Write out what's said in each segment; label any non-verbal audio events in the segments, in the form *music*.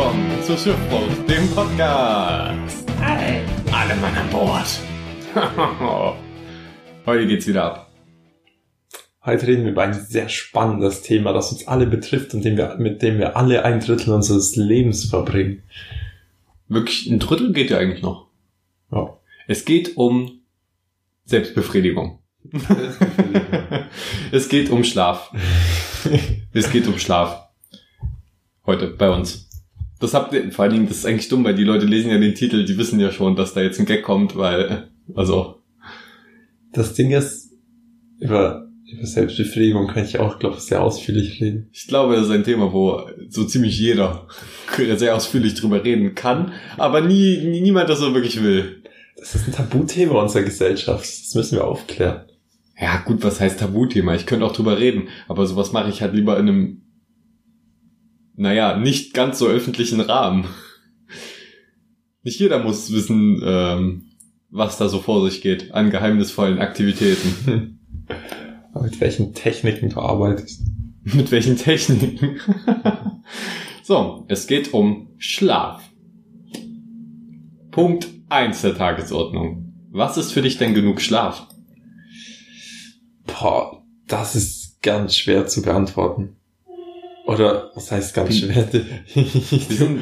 Willkommen zu Schiffbruch, dem Podcast. Hi. Alle Mann an Bord. *laughs* Heute geht's wieder ab. Heute reden wir über ein sehr spannendes Thema, das uns alle betrifft und dem wir, mit dem wir alle ein Drittel unseres Lebens verbringen. Wirklich, ein Drittel geht ja eigentlich noch. Ja. Es geht um Selbstbefriedigung. *laughs* es geht um Schlaf. *laughs* es geht um Schlaf. Heute bei uns. Das habt ihr, vor allen Dingen, das ist eigentlich dumm, weil die Leute lesen ja den Titel, die wissen ja schon, dass da jetzt ein Gag kommt, weil, also. Das Ding ist, über, über Selbstbefriedigung kann ich auch, glaube ich, sehr ausführlich reden. Ich glaube, das ist ein Thema, wo so ziemlich jeder sehr ausführlich drüber reden kann, aber nie, nie niemand das so wirklich will. Das ist ein Tabuthema unserer Gesellschaft. Das müssen wir aufklären. Ja, gut, was heißt Tabuthema? Ich könnte auch drüber reden, aber sowas mache ich halt lieber in einem, naja, nicht ganz so öffentlichen Rahmen. Nicht jeder muss wissen, ähm, was da so vor sich geht an geheimnisvollen Aktivitäten. *laughs* Aber mit welchen Techniken du arbeitest. *laughs* Mit welchen Techniken? *laughs* so, es geht um Schlaf. Punkt eins der Tagesordnung. Was ist für dich denn genug Schlaf? Boah, das ist ganz schwer zu beantworten. Oder was heißt ganz schwer? Wir sind,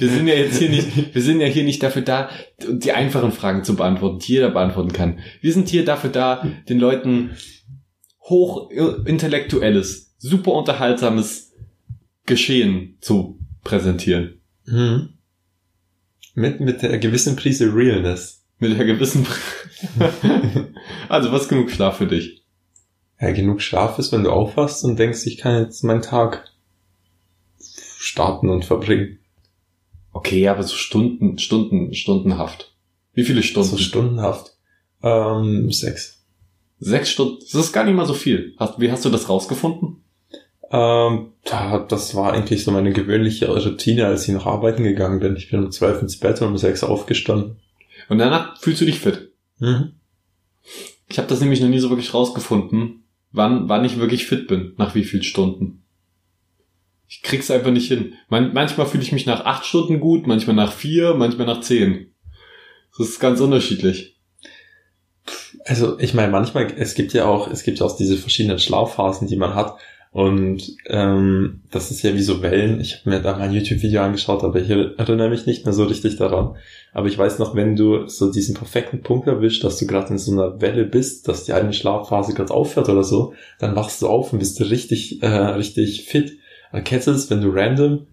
wir sind ja jetzt hier nicht, wir sind ja hier nicht dafür da, die einfachen Fragen zu beantworten, die jeder beantworten kann. Wir sind hier dafür da, den Leuten hochintellektuelles, super unterhaltsames Geschehen zu präsentieren. Mhm. Mit, mit der gewissen Prise Realness. Mit der gewissen. *laughs* also was genug Schlaf für dich? Ja, genug Schlaf ist, wenn du aufwachst und denkst, ich kann jetzt meinen Tag starten und verbringen. Okay, aber so Stunden, Stunden, stundenhaft. Wie viele Stunden? So stundenhaft. Ähm, sechs. Sechs Stunden. Das ist gar nicht mal so viel. Hast, wie hast du das rausgefunden? Ähm, da, das war eigentlich so meine gewöhnliche Routine, als ich noch arbeiten gegangen bin. Ich bin um zwölf ins Bett und um sechs aufgestanden. Und danach fühlst du dich fit. Mhm. Ich habe das nämlich noch nie so wirklich rausgefunden, wann, wann ich wirklich fit bin, nach wie viel Stunden. Ich krieg's einfach nicht hin. Man, manchmal fühle ich mich nach acht Stunden gut, manchmal nach vier, manchmal nach zehn. Das ist ganz unterschiedlich. Also ich meine, manchmal, es gibt ja auch, es gibt ja auch diese verschiedenen Schlafphasen, die man hat. Und ähm, das ist ja wie so Wellen. Ich habe mir da mal ein YouTube-Video angeschaut, aber ich erinnere mich nicht mehr so richtig daran. Aber ich weiß noch, wenn du so diesen perfekten Punkt erwischt, dass du gerade in so einer Welle bist, dass die eine Schlafphase gerade aufhört oder so, dann wachst du auf und bist richtig, äh, richtig fit. Aber kennst du das, wenn du random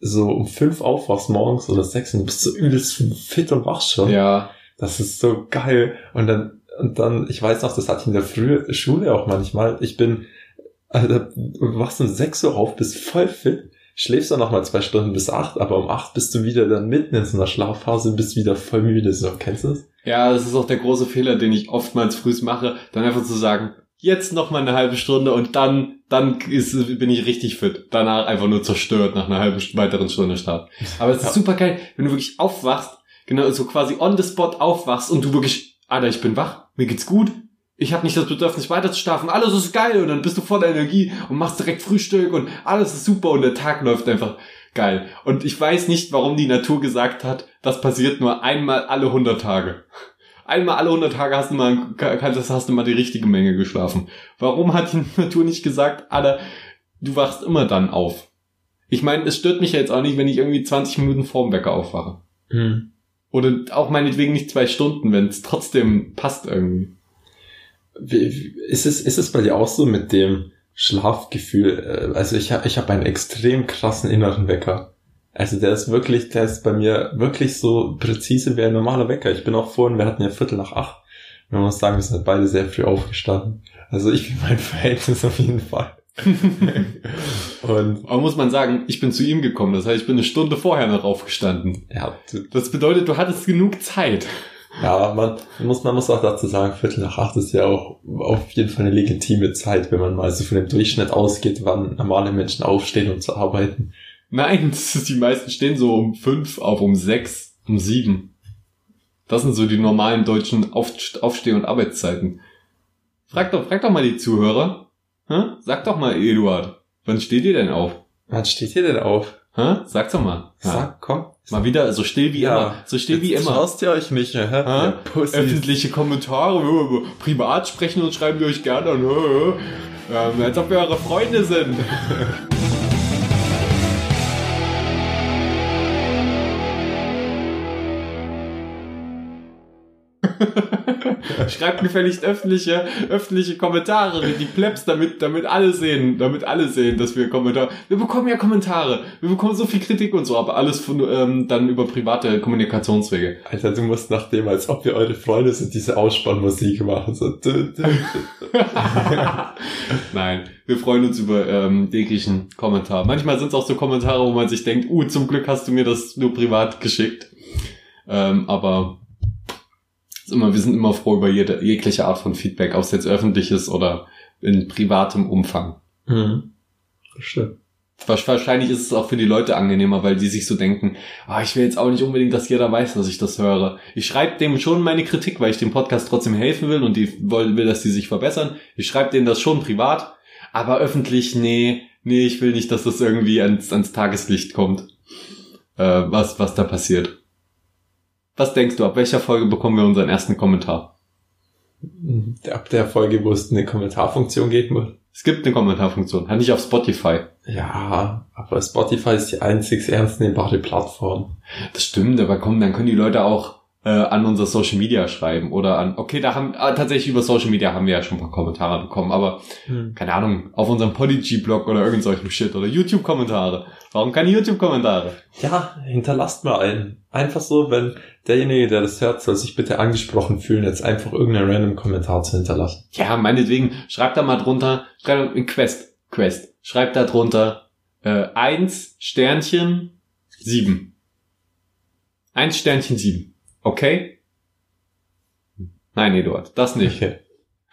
so um fünf aufwachst morgens oder sechs und du bist so übelst fit und wach schon? Ja. Das ist so geil. Und dann, und dann, ich weiß noch, das hatte ich in der Früh Schule auch manchmal. Ich bin, also, du wachst um sechs Uhr auf, bist voll fit, schläfst dann noch mal zwei Stunden bis acht, aber um acht bist du wieder dann mitten in so einer Schlafphase und bist wieder voll müde. So, kennst du das? Ja, das ist auch der große Fehler, den ich oftmals frühs mache, dann einfach zu sagen, jetzt noch mal eine halbe Stunde und dann, dann ist, bin ich richtig fit. Danach einfach nur zerstört nach einer halben weiteren Stunde Start. Aber es ist Ja. super geil, wenn du wirklich aufwachst, genau so quasi on the spot aufwachst und du wirklich, Alter, ich bin wach, mir geht's gut, ich habe nicht das Bedürfnis weiter zu schlafen, alles ist geil und dann bist du voller Energie und machst direkt Frühstück und alles ist super und der Tag läuft einfach geil. Und ich weiß nicht, warum die Natur gesagt hat, das passiert nur einmal alle 100 Tage. Einmal alle 100 Tage hast du mal, kannst, hast du mal die richtige Menge geschlafen. Warum hat die *laughs* Natur nicht gesagt, Alter, du wachst immer dann auf? Ich meine, es stört mich ja jetzt auch nicht, wenn ich irgendwie 20 Minuten vorm Wecker aufwache. Hm. Oder auch meinetwegen nicht zwei Stunden, wenn es trotzdem passt irgendwie. Wie, wie- ist es, ist es bei dir auch so mit dem Schlafgefühl? Äh, Also ich habe ich hab einen extrem krassen inneren Wecker. Also der ist wirklich, der ist bei mir wirklich so präzise wie ein normaler Wecker. Ich bin auch vorhin, wir hatten ja Viertel nach acht. Man muss sagen, wir sind beide sehr früh aufgestanden. Also ich bin mein *laughs* Verhältnis auf jeden Fall. *laughs* Und Aber muss man sagen, ich bin zu ihm gekommen. Das heißt, ich bin eine Stunde vorher noch aufgestanden. ja, Das bedeutet, du hattest genug Zeit. Ja, man muss, man muss auch dazu sagen, Viertel nach acht ist ja auch auf jeden Fall eine legitime Zeit, wenn man mal so von dem Durchschnitt ausgeht, wann normale Menschen aufstehen, um zu arbeiten. Nein, *laughs* ist, die meisten stehen so um fünf auf, um sechs, um sieben. Das sind so die normalen deutschen Auf Aufsteh- und Arbeitszeiten. Frag doch, frag doch mal die Zuhörer. Hä? Sag doch mal, Eduard, wann steht ihr denn auf? Wann steht ihr denn auf? Hä? Sag's doch mal. Ja. Sag, komm. Mal wieder so still wie Ja. immer. So still wie Jetzt immer. Traust ihr euch nicht, hä? Hä? Öffentliche Kommentare, privat sprechen und schreiben wir euch gerne an. Ähm, als ob wir eure Freunde sind. *laughs* Schreibt gefälligst öffentliche, öffentliche Kommentare die Plebs, damit, damit alle sehen, damit alle sehen, dass wir Kommentare, wir bekommen ja Kommentare, wir bekommen so viel Kritik und so, aber alles von, ähm, dann über private Kommunikationswege. Alter, du musst nach dem, als ob wir eure Freunde sind, diese Ausspannmusik machen. So. *laughs* Nein, wir freuen uns über ähm, jeglichen Kommentar. Manchmal sind es auch so Kommentare, wo man sich denkt, uh, zum Glück hast du mir das nur privat geschickt. Ähm, aber ist immer, wir sind immer froh über jede, jegliche Art von Feedback, ob es jetzt öffentlich ist oder in privatem Umfang. Mhm. Stimmt. Wasch- Wahrscheinlich ist es auch für die Leute angenehmer, weil die sich so denken, ah, ich will jetzt auch nicht unbedingt, dass jeder weiß, dass ich das höre. Ich schreibe dem schon meine Kritik, weil ich dem Podcast trotzdem helfen will und die will, will dass die sich verbessern. Ich schreibe denen das schon privat, aber öffentlich, nee, nee, ich will nicht, dass das irgendwie ans, ans Tageslicht kommt, äh, was, was da passiert. Was denkst du, ab welcher Folge bekommen wir unseren ersten Kommentar? Ab der Folge, wo es eine Kommentarfunktion geben wird. Es gibt eine Kommentarfunktion, halt nicht auf Spotify. Ja, aber Spotify ist die einzig ernstnehmbare Plattform. Das stimmt, aber komm, dann können die Leute auch äh, an unser Social Media schreiben oder an, okay, da haben, ah, tatsächlich über Social Media haben wir ja schon ein paar Kommentare bekommen, aber keine Ahnung, auf unserem Podigy-Blog oder irgend solchem Shit oder YouTube-Kommentare. Warum keine YouTube-Kommentare? Ja, hinterlasst mal einen. Einfach so, wenn derjenige, der das hört, soll sich bitte angesprochen fühlen, jetzt einfach irgendeinen random Kommentar zu hinterlassen. Ja, meinetwegen, schreibt da mal drunter, schreibt in Quest, Quest, schreibt da drunter, äh, eins Sternchen sieben. Eins Sternchen sieben. Okay? Nein, Eduard, das nicht. Okay.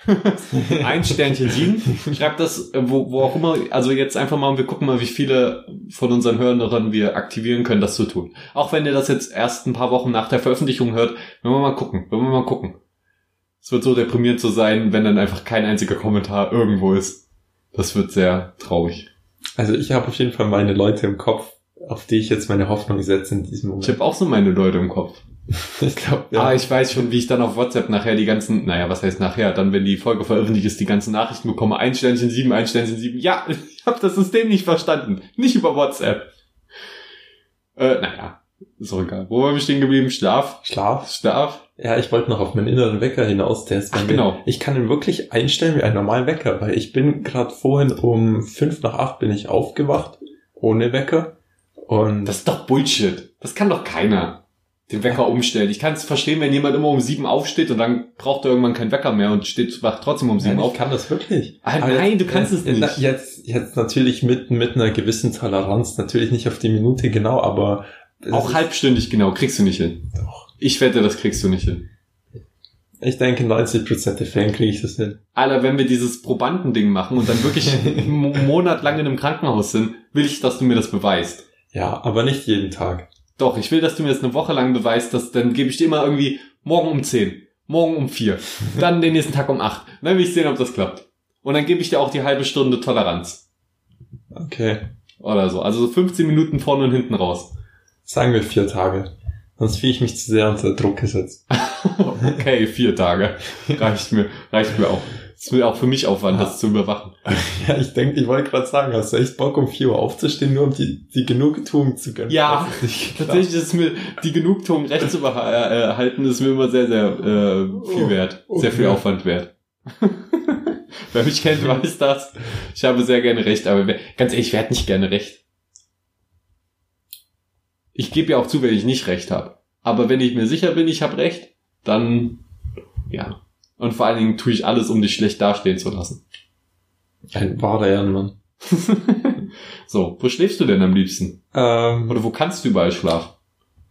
*laughs* ein Sternchen sieben. Schreibt das, äh, wo, wo auch immer, also jetzt einfach mal und wir gucken mal, wie viele von unseren Hörern wir aktivieren können, das zu tun. Auch wenn ihr das jetzt erst ein paar Wochen nach der Veröffentlichung hört, wenn wir mal gucken, wenn wir mal gucken. Es wird so deprimierend zu sein, wenn dann einfach kein einziger Kommentar irgendwo ist. Das wird sehr traurig. Also ich habe auf jeden Fall meine Leute im Kopf, auf die ich jetzt meine Hoffnung setze in diesem Ich Moment. habe auch so meine Leute im Kopf. *laughs* Ich glaube, Ah, ich weiß schon, wie ich dann auf WhatsApp nachher die ganzen, naja, was heißt nachher, dann, wenn die Folge veröffentlicht ist, die ganzen Nachrichten bekomme. Ein Sternchen sieben, ein Sternchen sieben. Ja, *laughs* ich habe das System nicht verstanden. Nicht über WhatsApp. Äh, naja, ist auch egal. Wo waren wir stehen geblieben? Schlaf? Schlaf. Schlaf? Ja, ich wollte noch auf meinen inneren Wecker hinaus. Der ist bei Ach, mir. genau. Ich kann ihn wirklich einstellen wie einen normalen Wecker, weil ich bin gerade vorhin um fünf nach acht bin ich aufgewacht, ohne Wecker. Und Das ist doch Bullshit. Das kann doch keiner. Den Wecker umstellen. Ich kann es verstehen, wenn jemand immer um sieben aufsteht und dann braucht er irgendwann keinen Wecker mehr und steht wacht trotzdem um sieben Nein, auf. ich kann das wirklich. Ah, nein, du kannst es jetzt, nicht. Jetzt, jetzt natürlich mit, mit einer gewissen Toleranz, natürlich nicht auf die Minute genau, aber es Auch halbstündig genau, kriegst du nicht hin. Doch. Ich wette, das kriegst du nicht hin. Ich denke, 90% der Fälle kriege ich das hin. Alter, wenn wir dieses Probandending machen und dann wirklich *laughs* einen Mo- Monat lang in einem Krankenhaus sind, will ich, dass du mir das beweist. Ja, aber nicht jeden Tag. Doch, ich will, dass du mir das eine Woche lang beweist, dass dann gebe ich dir immer irgendwie morgen um 10, morgen um 4, *laughs* dann den nächsten Tag um 8. Dann will ich sehen, ob das klappt. Und dann gebe ich dir auch die halbe Stunde Toleranz. Okay. Oder so. Also so 15 Minuten vorne und hinten raus. Sagen wir vier Tage. Sonst fühle ich mich zu sehr unter Druck gesetzt. *laughs* Okay, vier Tage. *laughs* Reicht mir, reicht mir auch. Es ist auch für mich Aufwand, das zu überwachen. *laughs* Ja, ich denke, ich wollte gerade sagen, hast du echt Bock, um 4 Uhr aufzustehen, nur um die, die Genugtuung zu gönnen? Ja, Das ist. Tatsächlich ist mir die Genugtuung recht zu behalten, ist mir immer sehr, sehr äh, viel Oh, wert. Sehr viel. Aufwand wert. *laughs* Wer mich kennt, weiß das. Ich habe sehr gerne recht, aber ganz ehrlich, wer hat nicht gerne recht? Ich gebe ja auch zu, wenn ich nicht recht habe. Aber wenn ich mir sicher bin, ich habe recht, dann ja. Und vor allen Dingen tue ich alles, um dich schlecht dastehen zu lassen. Ein wahrer Ehrenmann. *laughs* so, wo schläfst du denn am liebsten? Ähm, Oder wo kannst du überall schlafen?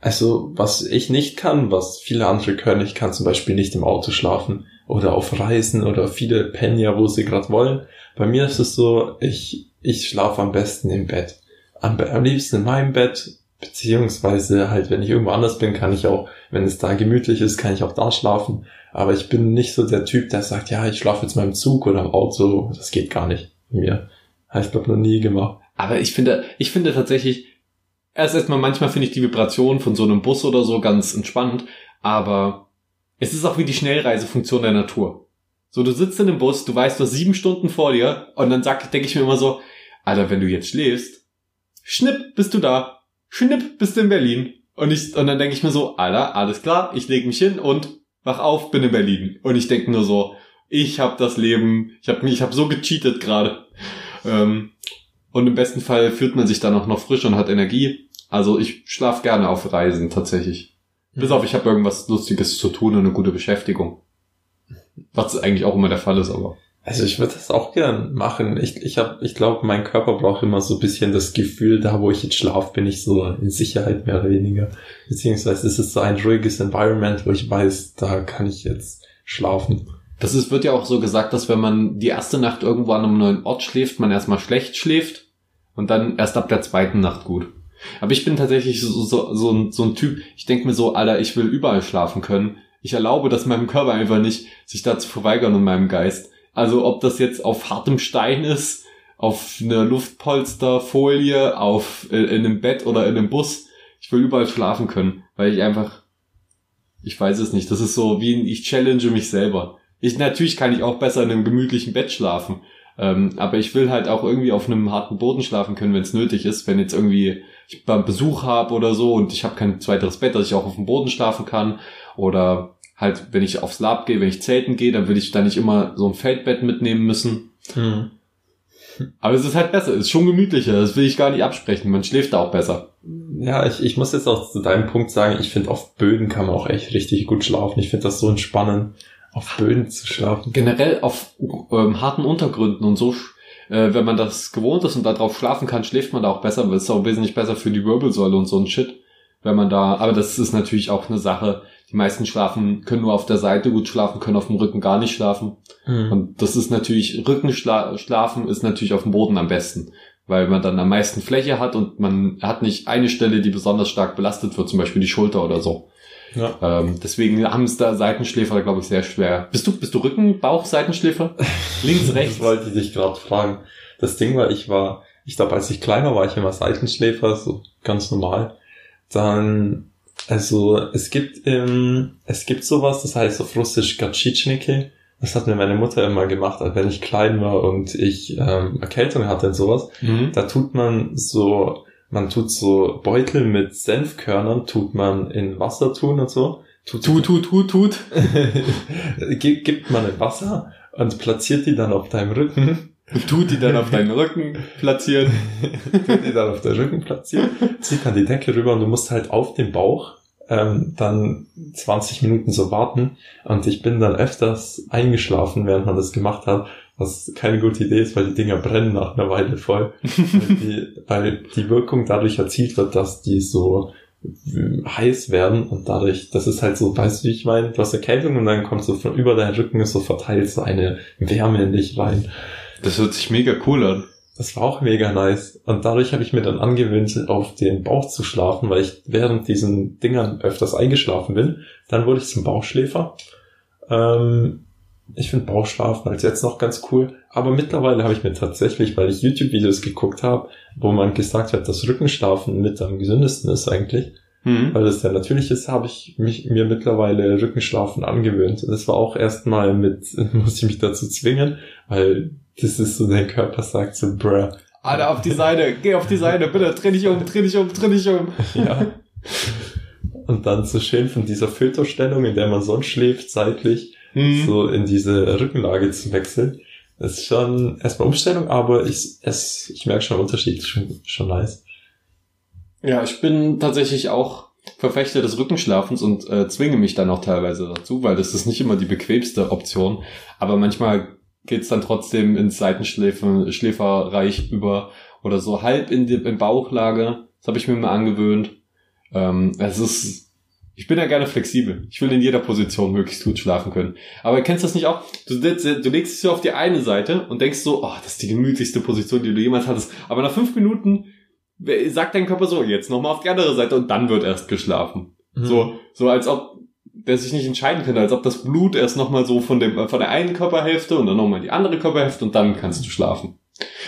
also, was ich nicht kann, was viele andere können, ich kann zum Beispiel nicht im Auto schlafen oder auf Reisen oder viele pennen ja, wo sie gerade wollen. Bei mir ist es so, ich, ich schlafe am besten im Bett. Am, am liebsten in meinem Bett, beziehungsweise halt, wenn ich irgendwo anders bin, kann ich auch, wenn es da gemütlich ist, kann ich auch da schlafen. Aber ich bin nicht so der Typ, der sagt, ja, ich schlafe jetzt mal im Zug oder im Auto. Das geht gar nicht mir. Habe ich glaube noch nie gemacht. Aber ich finde, ich finde tatsächlich, erst erstmal manchmal finde ich die Vibration von so einem Bus oder so ganz entspannt, aber es ist auch wie die Schnellreisefunktion der Natur. So, du sitzt in einem Bus, du weißt, du hast sieben Stunden vor dir und dann sag, denke ich mir immer so, Alter, wenn du jetzt schläfst, schnipp, bist du da. Schnipp, bist du in Berlin. Und ich, und dann denke ich mir so, Alter, alles klar, ich leg mich hin und wach auf, bin in Berlin. Und ich denke nur so, ich habe das Leben, ich habe ich hab so gecheatet gerade. Ähm, und im besten Fall fühlt man sich dann auch noch frisch und hat Energie. Also ich schlaf gerne auf Reisen tatsächlich. Bis auf, ich habe irgendwas Lustiges zu tun und eine gute Beschäftigung. Was eigentlich auch immer der Fall ist, aber. Also ich würde das auch gern machen. Ich, ich, hab, ich glaube, mein Körper braucht immer so ein bisschen das Gefühl, da wo ich jetzt schlafe, bin ich so in Sicherheit mehr oder weniger. Beziehungsweise es ist so ein ruhiges Environment, wo ich weiß, da kann ich jetzt schlafen. Das ist, wird ja auch so gesagt, dass wenn man die erste Nacht irgendwo an einem neuen Ort schläft, man erstmal schlecht schläft und dann erst ab der zweiten Nacht gut. Aber ich bin tatsächlich so, so, so, ein, so ein Typ, ich denke mir so, Alter, ich will überall schlafen können. Ich erlaube das meinem Körper einfach nicht, sich da zu verweigern und meinem Geist. Also ob das jetzt auf hartem Stein ist, auf einer Luftpolsterfolie, auf äh, in einem Bett oder in einem Bus. Ich will überall schlafen können, weil ich einfach, ich weiß es nicht. Das ist so wie ich challenge mich selber. Ich natürlich kann ich auch besser in einem gemütlichen Bett schlafen, ähm, aber ich will halt auch irgendwie auf einem harten Boden schlafen können, wenn es nötig ist. Wenn jetzt irgendwie ich beim Besuch habe oder so und ich habe kein zweiteres Bett, dass ich auch auf dem Boden schlafen kann oder halt, wenn ich aufs Lab gehe, wenn ich zelten gehe, dann will ich da nicht immer so ein Feldbett mitnehmen müssen. Hm. Aber es ist halt besser, es ist schon gemütlicher, das will ich gar nicht absprechen. Man schläft da auch besser. Ja, ich, ich muss jetzt auch zu deinem Punkt sagen, ich finde, auf Böden kann man auch echt richtig gut schlafen. Ich finde das so entspannend, auf Böden zu schlafen. Generell auf ähm, harten Untergründen und so, äh, wenn man das gewohnt ist und da drauf schlafen kann, schläft man da auch besser, weil es ist auch wesentlich besser für die Wirbelsäule und so ein Shit. Wenn man da, aber das ist natürlich auch eine Sache, die meisten schlafen, können nur auf der Seite gut schlafen, können auf dem Rücken gar nicht schlafen. Mhm. Und das ist natürlich, Rückenschlafen ist natürlich auf dem Boden am besten, weil man dann am meisten Fläche hat und man hat nicht eine Stelle, die besonders stark belastet wird, zum Beispiel die Schulter oder so. Ja. Ähm, deswegen haben es da Seitenschläfer, glaube ich, sehr schwer. Bist du, bist du Rücken, Bauch, Seitenschläfer? *laughs* Links, rechts? das wollte ich dich gerade fragen. Das Ding war, ich war, ich glaube, als ich kleiner war, ich immer Seitenschläfer, so ganz normal. Dann also es gibt ähm, es gibt sowas, das heißt auf Russisch Gatschitschniki. Das hat mir meine Mutter immer gemacht, als wenn ich klein war und ich ähm, Erkältung hatte und sowas. Mhm. Da tut man so, man tut so Beutel mit Senfkörnern, tut man in Wasser tun und so. Tut, tut, tut, tut, tut. *laughs* gibt man in Wasser und platziert die dann auf deinem Rücken und tut die dann auf deinen Rücken platzieren. *laughs* tut die dann auf deinen Rücken platzieren, zieht dann die Decke rüber und du musst halt auf dem Bauch ähm, dann 20 Minuten so warten. Und ich bin dann öfters eingeschlafen, während man das gemacht hat, was keine gute Idee ist, weil die Dinger brennen nach einer Weile voll. *laughs* weil, die, weil die Wirkung dadurch erzielt wird, dass die so äh, heiß werden und dadurch, das ist halt so, weißt du, wie ich meine, du hast Erkältung und dann kommt so von über deinen Rücken so verteilt so eine Wärme in dich rein. Das hört sich mega cool an. Das war auch mega nice. Und dadurch habe ich mir dann angewöhnt, auf den Bauch zu schlafen, weil ich während diesen Dingern öfters eingeschlafen bin. Dann wurde ich zum Bauchschläfer. Ähm, ich finde Bauchschlafen als jetzt noch ganz cool. Aber mittlerweile habe ich mir tatsächlich, weil ich YouTube-Videos geguckt habe, wo man gesagt hat, dass Rückenschlafen mit am gesündesten ist eigentlich, mhm. weil das ja natürlich ist, habe ich mich, mir mittlerweile Rückenschlafen angewöhnt. Das war auch erstmal mit, *laughs* muss ich mich dazu zwingen, weil das ist so, dein Körper sagt so, bruh. Alter, auf die Seite, geh auf die Seite, bitte, dreh dich um, dreh dich um, dreh dich um. Ja. Und dann so schön von dieser Filterstellung, in der man sonst schläft, seitlich, mhm. so in diese Rückenlage zu wechseln. Das ist schon erstmal Umstellung, aber ich, es, ich merke schon Unterschied, schon, schon nice. Ja, ich bin tatsächlich auch Verfechter des Rückenschlafens und äh, zwinge mich dann auch teilweise dazu, weil das ist nicht immer die bequemste Option. Aber manchmal geht's dann trotzdem ins Seitenschläferreich über oder so halb in, die, in Bauchlage. Das habe ich mir mal angewöhnt. Ähm, es ist, ich bin ja gerne flexibel. Ich will in jeder Position möglichst gut schlafen können. Aber kennst du das nicht auch? Du, du legst dich so auf die eine Seite und denkst so, oh, das ist die gemütlichste Position, die du jemals hattest. Aber nach fünf Minuten sagt dein Körper so, jetzt nochmal auf die andere Seite und dann wird erst geschlafen. Mhm. So, so als ob der sich nicht entscheiden könnte, als ob das Blut erst nochmal so von dem, von der einen Körperhälfte und dann nochmal die andere Körperhälfte und dann kannst du schlafen.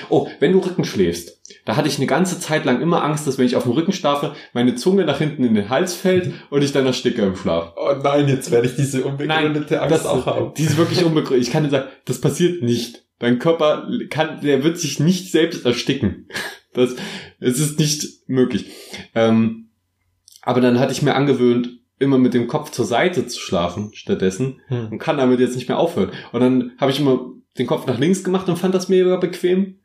Oh, wenn du Rücken schläfst, Da hatte ich eine ganze Zeit lang immer Angst, dass wenn ich auf dem Rücken schlafe, meine Zunge nach hinten in den Hals fällt und ich dann ersticke im Schlaf. Oh nein, jetzt werde ich diese unbegründete Angst das, auch haben. Die ist wirklich unbegründet. Ich kann dir sagen, das passiert nicht. Dein Körper kann, der wird sich nicht selbst ersticken. Das, es ist nicht möglich. Ähm, aber dann hatte ich mir angewöhnt, immer mit dem Kopf zur Seite zu schlafen stattdessen Hm. und kann damit jetzt nicht mehr aufhören. Und dann habe ich immer den Kopf nach links gemacht und fand das mega bequem.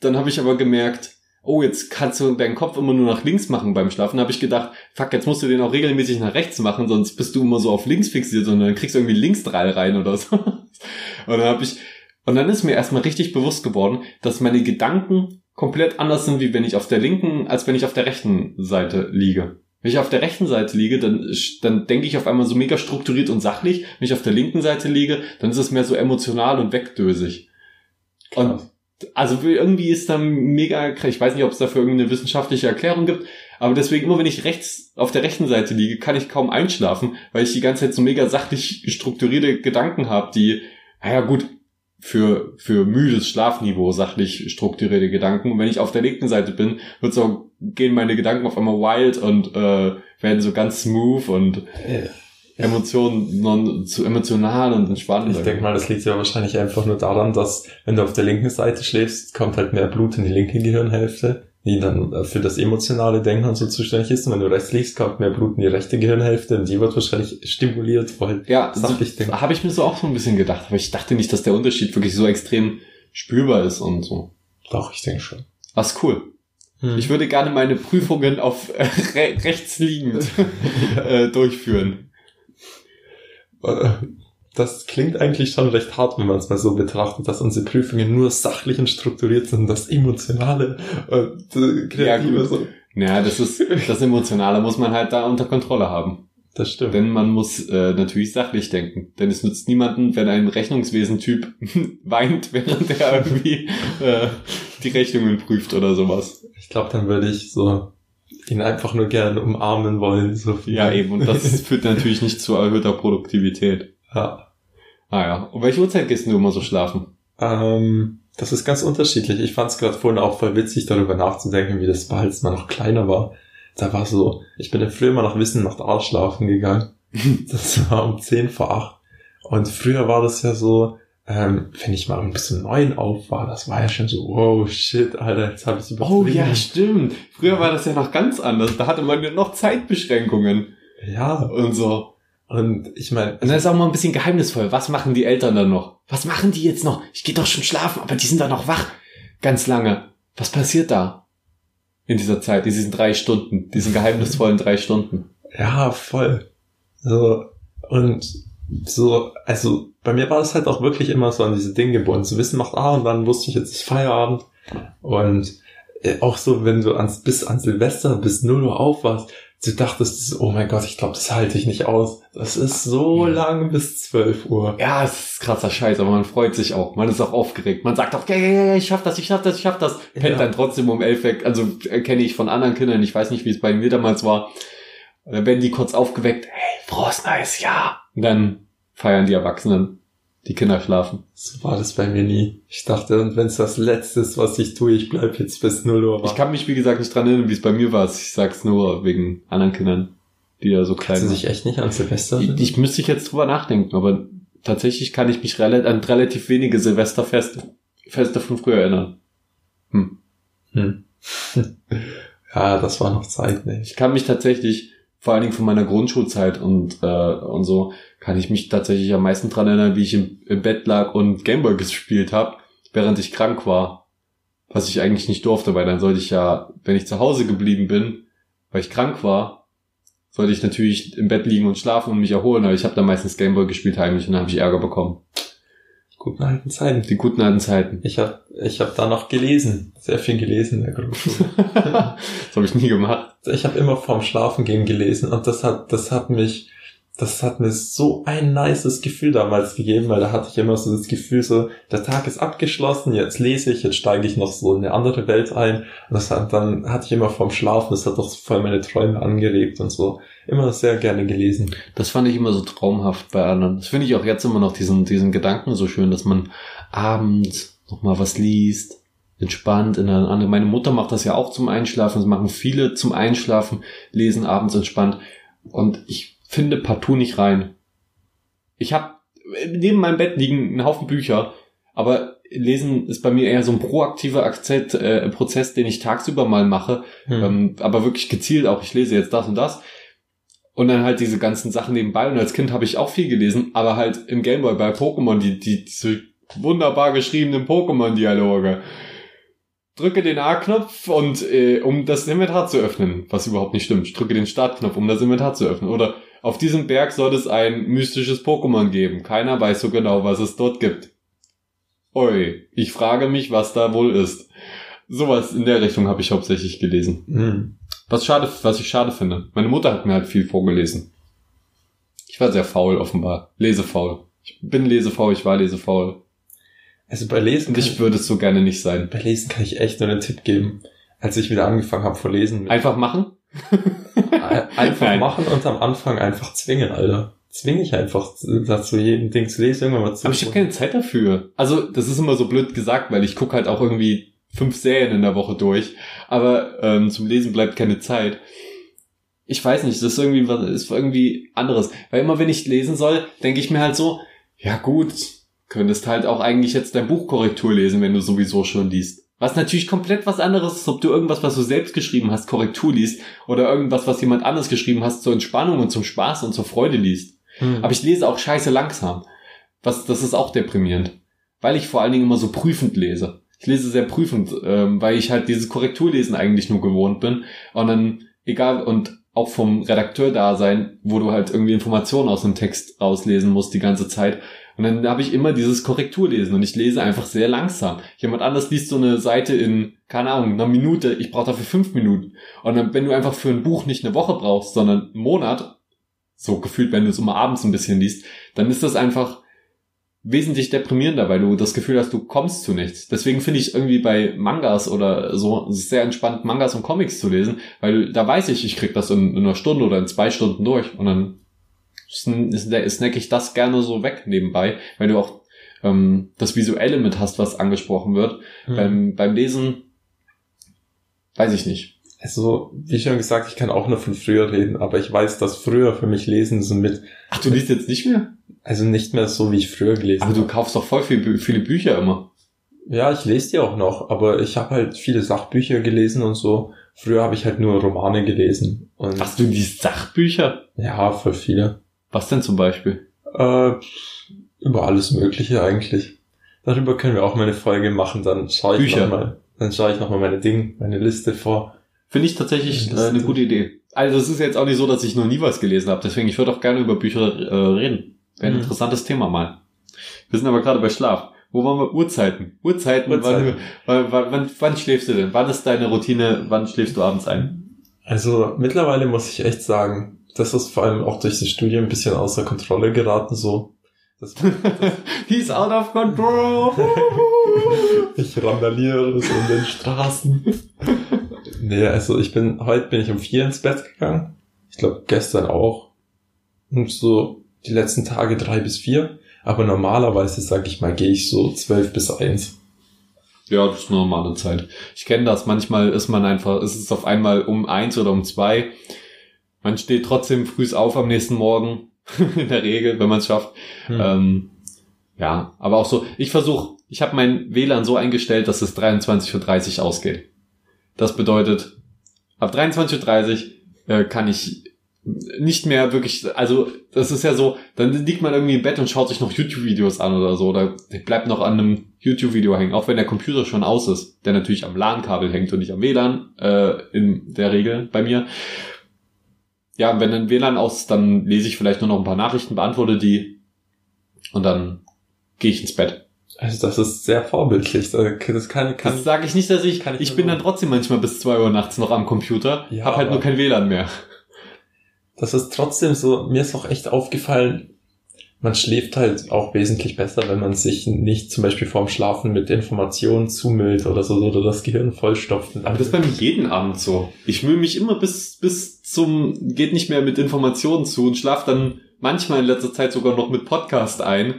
Dann habe ich aber gemerkt, oh, jetzt kannst du deinen Kopf immer nur nach links machen beim Schlafen. Habe ich gedacht, fuck, jetzt musst du den auch regelmäßig nach rechts machen, sonst bist du immer so auf links fixiert und dann kriegst du irgendwie Linksdrall rein oder so. Und dann habe ich, und dann ist mir erstmal richtig bewusst geworden, dass meine Gedanken komplett anders sind, wie wenn ich auf der linken, als wenn ich auf der rechten Seite liege. Wenn ich auf der rechten Seite liege, dann, dann denke ich auf einmal so mega strukturiert und sachlich. Wenn ich auf der linken Seite liege, dann ist es mehr so emotional und wegdösig. Und Krass. also irgendwie ist da mega, ich weiß nicht, ob es dafür irgendeine wissenschaftliche Erklärung gibt, aber deswegen immer wenn ich rechts auf der rechten Seite liege, kann ich kaum einschlafen, weil ich die ganze Zeit so mega sachlich strukturierte Gedanken habe, die, naja gut, für, für müdes Schlafniveau sachlich strukturierte Gedanken. Und wenn ich auf der linken Seite bin, wird's auch, gehen meine Gedanken auf einmal wild und äh, werden so ganz smooth und Äh, Emotionen non, zu emotional und entspannt. Ich denke mal, das liegt ja wahrscheinlich einfach nur daran, dass wenn du auf der linken Seite schläfst, kommt halt mehr Blut in die linke Gehirnhälfte, die dann äh, für das emotionale Denken und so zuständig ist. Und wenn du rechts liegst, kommt mehr Blut in die rechte Gehirnhälfte und die wird wahrscheinlich *laughs* stimuliert, weil Ja, sachlich so, habe ich mir so auch so ein bisschen gedacht, aber ich dachte nicht, dass der Unterschied wirklich so extrem spürbar ist und so. Doch, ich denke schon. Was cool. Hm. Ich würde gerne meine Prüfungen auf äh, re rechts liegend *laughs* äh, durchführen. Das klingt eigentlich schon recht hart, wenn man es mal so betrachtet, dass unsere Prüfungen nur sachlich und strukturiert sind, das Emotionale und äh, Kreative Ja, so. Naja, das ist das Emotionale muss man halt da unter Kontrolle haben. Das stimmt. Denn man muss äh, natürlich sachlich denken. Denn es nützt niemanden, wenn ein Rechnungswesen-Typ *laughs* weint, während er irgendwie äh, die Rechnungen prüft oder sowas. Ich glaube, dann würde ich so ihn einfach nur gerne umarmen wollen. So viel. Ja, eben. Und das führt natürlich nicht zu erhöhter Produktivität. ja. Ah ja. Um welche Uhrzeit gehst du immer so schlafen? Ähm, das ist ganz unterschiedlich. Ich fand es gerade vorhin auch voll witzig, darüber nachzudenken, wie das war, als man noch kleiner war. Da war so, ich bin ja früher immer noch Wissen nach der Art schlafen gegangen. *laughs* Das war um 10 vor 8. Und früher war das ja so, ähm, wenn ich mal bis um 9 auf war, das war ja schon so, wow, shit, Alter, jetzt habe ich Oh ja, stimmt. Früher war das ja noch ganz anders. Da hatte man ja noch Zeitbeschränkungen Ja, und so. Und ich meine, Und dann ist auch mal ein bisschen geheimnisvoll. Was machen die Eltern dann noch? Was machen die jetzt noch? Ich gehe doch schon schlafen, aber die sind doch noch wach. Ganz lange. Was passiert da? In dieser Zeit, in diesen drei Stunden, diesen geheimnisvollen drei Stunden. Ja, voll. So, und so, also bei mir war das halt auch wirklich immer so an diese Dinge gebunden. Zu wissen macht, ah, und dann wusste ich jetzt ist Feierabend. Und äh, auch so, wenn du ans, bis an Silvester bis 0 Uhr aufwachst, du dachtest, oh mein Gott, ich glaube, das halte ich nicht aus. Das ist so Ja. lang bis 12 Uhr. Ja, es ist krasser Scheiß, aber man freut sich auch. Man ist auch aufgeregt. Man sagt auch, ja, ja, ja, ich schaff das, ich schaff das, ich schaff das. Pennt Ja. dann trotzdem um elf weg. Also äh, kenne ich von anderen Kindern. Ich weiß nicht, wie es bei mir damals war. Dann werden die kurz aufgeweckt. Hey, frohes Neues Jahr. Und dann feiern die Erwachsenen. Die Kinder schlafen. So war das bei mir nie. Ich dachte, und wenn es das Letzte ist, was ich tue, ich bleib jetzt bis 0 Uhr wach. Ich kann mich, wie gesagt, nicht dran erinnern, wie es bei mir war. Ich sag's nur wegen anderen Kindern, die da so klein waren. dich echt nicht an Silvester Ich, ich müsste ich jetzt drüber nachdenken, aber tatsächlich kann ich mich rela an relativ wenige Silvesterfeste Feste von früher erinnern. Hm. Hm. *laughs* ja, das war noch Zeit, ne? Ich kann mich tatsächlich, vor allen Dingen von meiner Grundschulzeit und, äh, und so, kann ich mich tatsächlich am meisten dran erinnern, wie ich im, im Bett lag und Gameboy gespielt habe, während ich krank war. Was ich eigentlich nicht durfte, weil dann sollte ich ja, wenn ich zu Hause geblieben bin, weil ich krank war, sollte ich natürlich im Bett liegen und schlafen und mich erholen, aber ich habe dann meistens Gameboy gespielt heimlich und dann habe ich Ärger bekommen. Guten alten Zeiten. Die guten alten Zeiten. Ich habe ich hab da noch gelesen, sehr viel gelesen in der Grundschule. *laughs* das habe ich nie gemacht. ich habe immer vorm Schlafengehen gelesen und das hat, das hat mich, das hat mir so ein nices Gefühl damals gegeben, weil da hatte ich immer so das Gefühl so, der Tag ist abgeschlossen, jetzt lese ich, jetzt steige ich noch so in eine andere Welt ein. Und das hat, dann hatte ich immer vorm Schlafen, das hat doch voll meine Träume angeregt und so. Immer sehr gerne gelesen. Das fand ich immer so traumhaft bei anderen. Das finde ich auch jetzt immer noch diesen, diesen Gedanken so schön, dass man abends noch mal was liest entspannt in einer anderen. Meine Mutter macht das ja auch zum Einschlafen. Das machen viele zum Einschlafen, lesen abends entspannt. Und ich finde partout nicht rein. Ich habe neben meinem Bett liegen einen Haufen Bücher, aber Lesen ist bei mir eher so ein proaktiver Akzent, äh, Prozess, den ich tagsüber mal mache, hm. ähm, aber wirklich gezielt auch. Ich lese jetzt das und das und dann halt diese ganzen Sachen nebenbei. Und als Kind habe ich auch viel gelesen, aber halt im Gameboy bei Pokémon die die diese wunderbar geschriebenen Pokémon-Dialoge. Drücke den A-Knopf und äh, um das Inventar zu öffnen, was überhaupt nicht stimmt. Ich drücke den Startknopf, um das Inventar zu öffnen. Oder auf diesem Berg soll es ein mystisches Pokémon geben. Keiner weiß so genau, was es dort gibt. Oi, ich frage mich, was da wohl ist. Sowas in der Richtung habe ich hauptsächlich gelesen. Mhm. Was schade, was ich schade finde. Meine Mutter hat mir halt viel vorgelesen. Ich war sehr faul, offenbar. Lesefaul. Ich bin lesefaul, ich war lesefaul. Also bei Lesen. Und ich würde es so gerne nicht sein. Bei Lesen kann ich echt nur einen Tipp geben. Als ich wieder angefangen habe vor Lesen. Einfach machen? *laughs* *laughs* einfach Nein. machen und am Anfang einfach zwingen, Alter. Zwinge ich einfach dazu, jeden Ding zu lesen, irgendwann mal zu. Aber ich habe keine Zeit dafür. Also, das ist immer so blöd gesagt, weil ich gucke halt auch irgendwie fünf Serien in der Woche durch. Aber ähm, zum Lesen bleibt keine Zeit. Ich weiß nicht, das ist irgendwie was, ist irgendwie anderes. Weil immer wenn ich lesen soll, denke ich mir halt so, ja gut, könntest halt auch eigentlich jetzt dein Buchkorrektur lesen, wenn du sowieso schon liest. Was natürlich komplett was anderes ist, ob du irgendwas, was du selbst geschrieben hast, Korrektur liest oder irgendwas, was jemand anders geschrieben hast, zur Entspannung und zum Spaß und zur Freude liest. Hm. Aber ich lese auch scheiße langsam. Was, das ist auch deprimierend. Weil ich vor allen Dingen immer so prüfend lese. Ich lese sehr prüfend, ähm, weil ich halt dieses Korrekturlesen eigentlich nur gewohnt bin. Und dann, egal, und auch vom Redakteur da sein, wo du halt irgendwie Informationen aus dem Text rauslesen musst die ganze Zeit. Und dann habe ich immer dieses Korrekturlesen und ich lese einfach sehr langsam. Jemand anders liest so eine Seite in, keine Ahnung, einer Minute, ich brauche dafür fünf Minuten. Und dann, wenn du einfach für ein Buch nicht eine Woche brauchst, sondern einen Monat, so gefühlt, wenn du es immer abends ein bisschen liest, dann ist das einfach wesentlich deprimierender, weil du das Gefühl hast, du kommst zu nichts. Deswegen finde ich irgendwie bei Mangas oder so sehr entspannt, Mangas und Comics zu lesen, weil da weiß ich, ich krieg das in, in einer Stunde oder in zwei Stunden durch und dann snack ich das gerne so weg nebenbei, weil du auch ähm, das Visuelle mit hast, was angesprochen wird. Hm. Beim, beim Lesen weiß ich nicht. Also, wie schon gesagt, ich kann auch nur von früher reden, aber ich weiß, dass früher für mich Lesen so mit. Ach, du liest jetzt nicht mehr? Also nicht mehr so, wie ich früher gelesen habe. Aber du kaufst doch voll viel, viele Bücher immer. Ja, ich lese die auch noch, aber ich habe halt viele Sachbücher gelesen und so. Früher habe ich halt nur Romane gelesen. Und Hast du die Sachbücher? Ja, voll viele. Was denn zum Beispiel? Äh, über alles Mögliche eigentlich. Darüber können wir auch mal eine Folge machen, dann schaue ich nochmal, dann schaue ich nochmal meine Ding, meine Liste vor. Finde ich tatsächlich äh, eine gute Idee. Also es ist jetzt auch nicht so, dass ich noch nie was gelesen habe, deswegen ich würde auch gerne über Bücher äh, reden. Wäre ein mhm. interessantes Thema mal. Wir sind aber gerade bei Schlaf. Wo waren wir? Uhrzeiten. Uhrzeiten. Uhrzeiten. Wann, wann, wann, wann schläfst du denn? Wann ist deine Routine? Wann schläfst du abends ein? Also mittlerweile muss ich echt sagen, das ist vor allem auch durch das Studium ein bisschen außer Kontrolle geraten so. Das, das *laughs* He's out of control. *laughs* ich randaliere es in den Straßen. nee, also ich bin, heute bin ich um vier ins Bett gegangen. Ich glaube gestern auch. Und so die letzten Tage drei bis vier. Aber normalerweise, sag ich mal, gehe ich so zwölf bis eins. Ja, das ist eine normale Zeit. Ich kenne das. Manchmal ist man einfach, ist es auf einmal um eins oder um zwei. Man steht trotzdem früh auf am nächsten Morgen. *laughs* in der Regel, wenn man es schafft. Hm. Ähm, ja, aber auch so, ich versuche, ich habe mein WLAN so eingestellt, dass es 23.30 Uhr ausgeht. Das bedeutet, ab 23.30 Uhr äh, kann ich nicht mehr wirklich, also das ist ja so, dann liegt man irgendwie im Bett und schaut sich noch YouTube-Videos an oder so, oder bleibt noch an einem YouTube-Video hängen, auch wenn der Computer schon aus ist, der natürlich am LAN-Kabel hängt und nicht am WLAN, äh, in der Regel bei mir. Ja, wenn ein WLAN aus ist, dann lese ich vielleicht nur noch ein paar Nachrichten, beantworte die und dann gehe ich ins Bett. Also das ist sehr vorbildlich. Das kann, kann das sage ich nicht, dass ich. ich, ich bin dann trotzdem manchmal bis zwei Uhr nachts noch am Computer, ja, hab halt nur kein WLAN mehr das ist trotzdem so, mir ist auch echt aufgefallen, man schläft halt auch wesentlich besser, wenn man sich nicht zum Beispiel vorm Schlafen mit Informationen zumüllt oder so, oder das Gehirn vollstopft. Aber das ist bei mir jeden Abend so. Ich müll mich immer bis, bis zum, geht nicht mehr mit Informationen zu und schlaf dann manchmal in letzter Zeit sogar noch mit Podcast ein.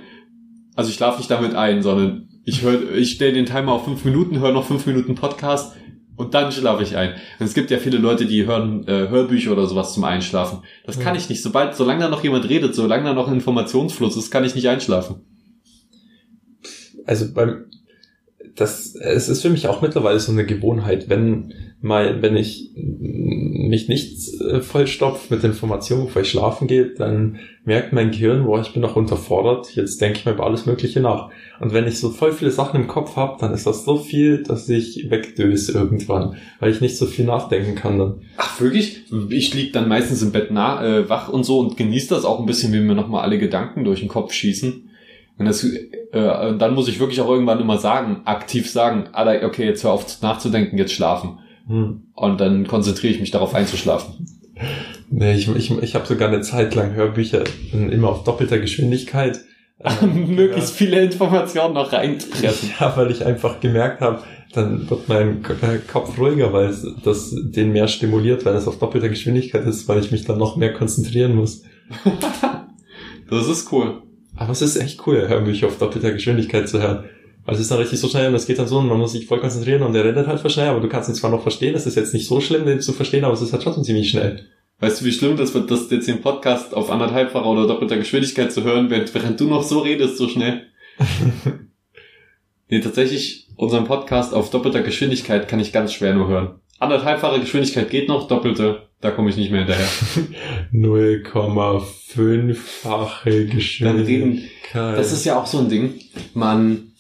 Also ich schlafe nicht damit ein, sondern Ich höre, ich stelle den Timer auf fünf Minuten, höre noch fünf Minuten Podcast und dann schlafe ich ein. Und es gibt ja viele Leute, die hören äh, Hörbücher oder sowas zum Einschlafen. Das kann Ja. ich nicht. Sobald, solange da noch jemand redet, solange da noch ein Informationsfluss ist, kann ich nicht einschlafen. also beim das es ist für mich auch mittlerweile so eine Gewohnheit, wenn mal wenn ich mich nicht äh, vollstopf mit Informationen, bevor ich schlafen gehe, dann merkt mein Gehirn, boah, ich bin noch unterfordert, jetzt denke ich mir über alles Mögliche nach. Und wenn ich so voll viele Sachen im Kopf habe, dann ist das so viel, dass ich wegdöse irgendwann, weil ich nicht so viel nachdenken kann dann. Ach, wirklich? Ich lieg dann meistens im Bett nah, äh, wach und so und genieße das auch ein bisschen, wie mir nochmal alle Gedanken durch den Kopf schießen. Und das, äh, dann muss ich wirklich auch irgendwann immer sagen, aktiv sagen, Alter, okay, jetzt hör auf nachzudenken, jetzt schlafen. Hm. Und dann konzentriere ich mich darauf einzuschlafen. Nee, ich, ich, ich habe sogar eine Zeit lang Hörbücher immer auf doppelter Geschwindigkeit. *laughs* äh, Möglichst viele Informationen noch reinpressen. Ja, weil ich einfach gemerkt habe, dann wird mein äh, Kopf ruhiger, weil es das den mehr stimuliert, wenn es auf doppelter Geschwindigkeit ist, weil ich mich dann noch mehr konzentrieren muss. *laughs* Das ist cool. Aber es ist echt cool, Hörbücher auf doppelter Geschwindigkeit zu hören. Weil es ist dann richtig so schnell und es geht dann so und man muss sich voll konzentrieren und der redet halt voll schnell, aber du kannst ihn zwar noch verstehen, es ist jetzt nicht so schlimm, den zu verstehen, aber es ist halt trotzdem ziemlich schnell. Weißt du, wie schlimm das wird, das jetzt den Podcast auf anderthalbfacher oder doppelter Geschwindigkeit zu hören, während, während du noch so redest, so schnell? *laughs* nee, tatsächlich, unseren Podcast auf doppelter Geschwindigkeit kann ich ganz schwer nur hören. Anderthalbfache Geschwindigkeit geht noch, doppelte, da komme ich nicht mehr hinterher. *laughs* 0,5-fache Geschwindigkeit. Das ist ja auch so ein Ding. Man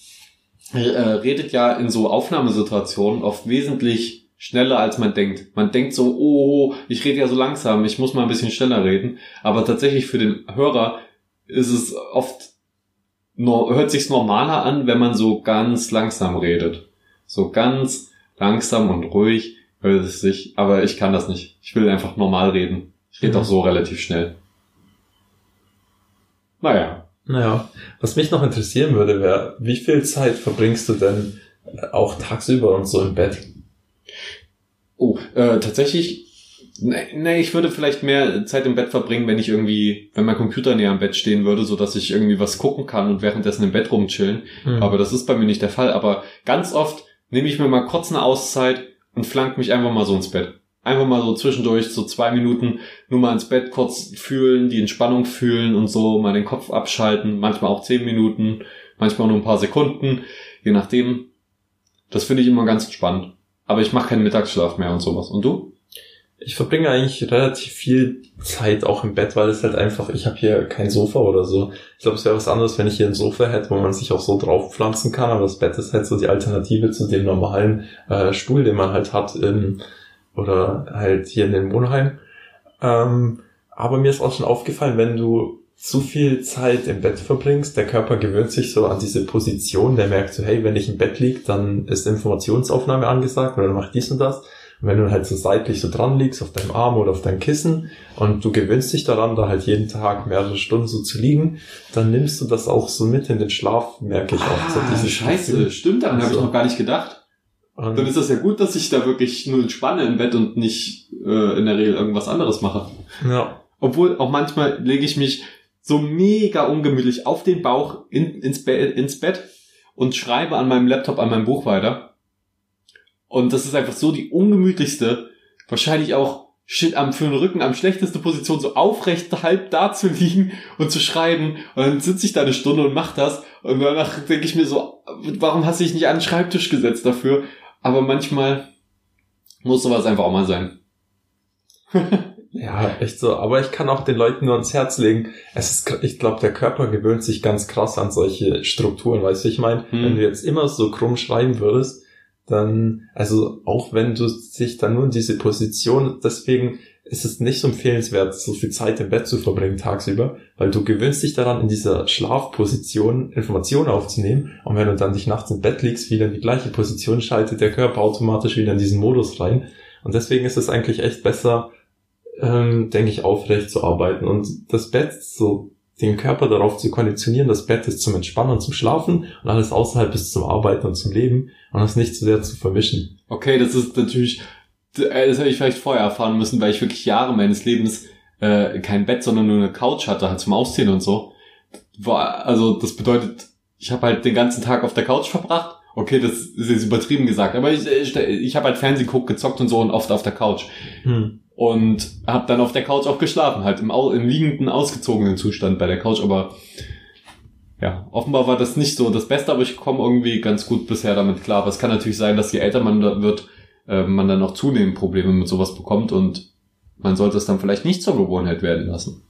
äh, redet ja in so Aufnahmesituationen oft wesentlich schneller, als man denkt. Man denkt so, oh, ich rede ja so langsam, ich muss mal ein bisschen schneller reden. Aber tatsächlich für den Hörer ist es oft, hört sich's normaler an, wenn man so ganz langsam redet. So ganz langsam und ruhig hört es sich, aber ich kann das nicht. Ich will einfach normal reden. Ich rede Mhm. auch so relativ schnell. Naja. Naja, was mich noch interessieren würde, wäre, wie viel Zeit verbringst du denn äh, auch tagsüber und so im Bett? Oh, äh, tatsächlich, nee, nee, ich würde vielleicht mehr Zeit im Bett verbringen, wenn ich irgendwie, wenn mein Computer näher am Bett stehen würde, so dass ich irgendwie was gucken kann und währenddessen im Bett rumchillen. Hm. Aber das ist bei mir nicht der Fall. Aber ganz oft nehme ich mir mal kurz eine Auszeit und flank mich einfach mal so ins Bett. Einfach mal so zwischendurch, so zwei Minuten, nur mal ins Bett kurz fühlen, die Entspannung fühlen und so, mal den Kopf abschalten, manchmal auch zehn Minuten, manchmal nur ein paar Sekunden, je nachdem. Das finde ich immer ganz entspannt. Aber ich mache keinen Mittagsschlaf mehr und sowas. Und du? Ich verbringe eigentlich relativ viel Zeit auch im Bett, weil es halt einfach, ich habe hier kein Sofa oder so. Ich glaube, es wäre was anderes, wenn ich hier ein Sofa hätte, wo man sich auch so drauf pflanzen kann, aber das Bett ist halt so die Alternative zu dem normalen äh, Stuhl, den man halt hat in, oder halt hier in dem Wohnheim. Ähm, aber mir ist auch schon aufgefallen, wenn du zu viel Zeit im Bett verbringst, der Körper gewöhnt sich so an diese Position, der merkt so, hey, wenn ich im Bett lieg, dann ist Informationsaufnahme angesagt oder macht dies und das. Und wenn du halt so seitlich so dran liegst, auf deinem Arm oder auf deinem Kissen und du gewöhnst dich daran, da halt jeden Tag mehrere Stunden so zu liegen, dann nimmst du das auch so mit in den Schlaf, merke ich auch. so Ah, scheiße, Gefühl. stimmt, daran habe ich So. noch gar nicht gedacht. Und Dann ist das ja gut, dass ich da wirklich nur entspanne im Bett und nicht äh, in der Regel irgendwas anderes mache. ja, Obwohl auch manchmal lege ich mich so mega ungemütlich auf den Bauch in, ins, Be ins Bett und schreibe an meinem Laptop, an meinem Buch weiter. Und das ist einfach so die ungemütlichste, wahrscheinlich auch shit am für den Rücken am schlechteste Position, so aufrecht halb da zu liegen und zu schreiben. Und dann sitze ich da eine Stunde und mach das. Und danach denke ich mir so, warum hast du dich nicht an den Schreibtisch gesetzt dafür? Aber manchmal muss sowas einfach auch mal sein. ja, echt so. Aber ich kann auch den Leuten nur ans Herz legen. Es ist, ich glaube, der Körper gewöhnt sich ganz krass an solche Strukturen. Weißt du, ich meine, Hm. wenn du jetzt immer so krumm schreiben würdest, dann, also auch wenn du dich dann nur in diese Position, deswegen ist es nicht so empfehlenswert, so viel Zeit im Bett zu verbringen tagsüber, weil du gewöhnst dich daran, in dieser Schlafposition Informationen aufzunehmen. Und wenn du dann dich nachts im Bett liegst, wieder in die gleiche Position, schaltet der Körper automatisch wieder in diesen Modus rein. Und deswegen ist es eigentlich echt besser, ähm, denke ich, aufrecht zu arbeiten. Und das Bett so den Körper darauf zu konditionieren, das Bett ist zum Entspannen und zum Schlafen und alles außerhalb ist zum Arbeiten und zum Leben und das nicht zu sehr zu vermischen. Okay, das ist natürlich, äh, das hätte ich vielleicht vorher erfahren müssen, weil ich wirklich Jahre meines Lebens äh, kein Bett, sondern nur eine Couch hatte, halt zum Ausziehen und so. War, also das bedeutet, ich habe halt den ganzen Tag auf der Couch verbracht. Okay, das ist jetzt übertrieben gesagt, aber ich, ich, ich habe halt Fernsehen geguckt, gezockt und so und oft auf der Couch. Hm. Und habe dann auf der Couch auch geschlafen, halt im, im liegenden, ausgezogenen Zustand bei der Couch. Aber ja, offenbar war das nicht so das Beste, aber ich komme irgendwie ganz gut bisher damit klar. Aber es kann natürlich sein, dass je älter man da wird, äh, man dann noch zunehmend Probleme mit sowas bekommt und man sollte es dann vielleicht nicht zur Gewohnheit werden lassen.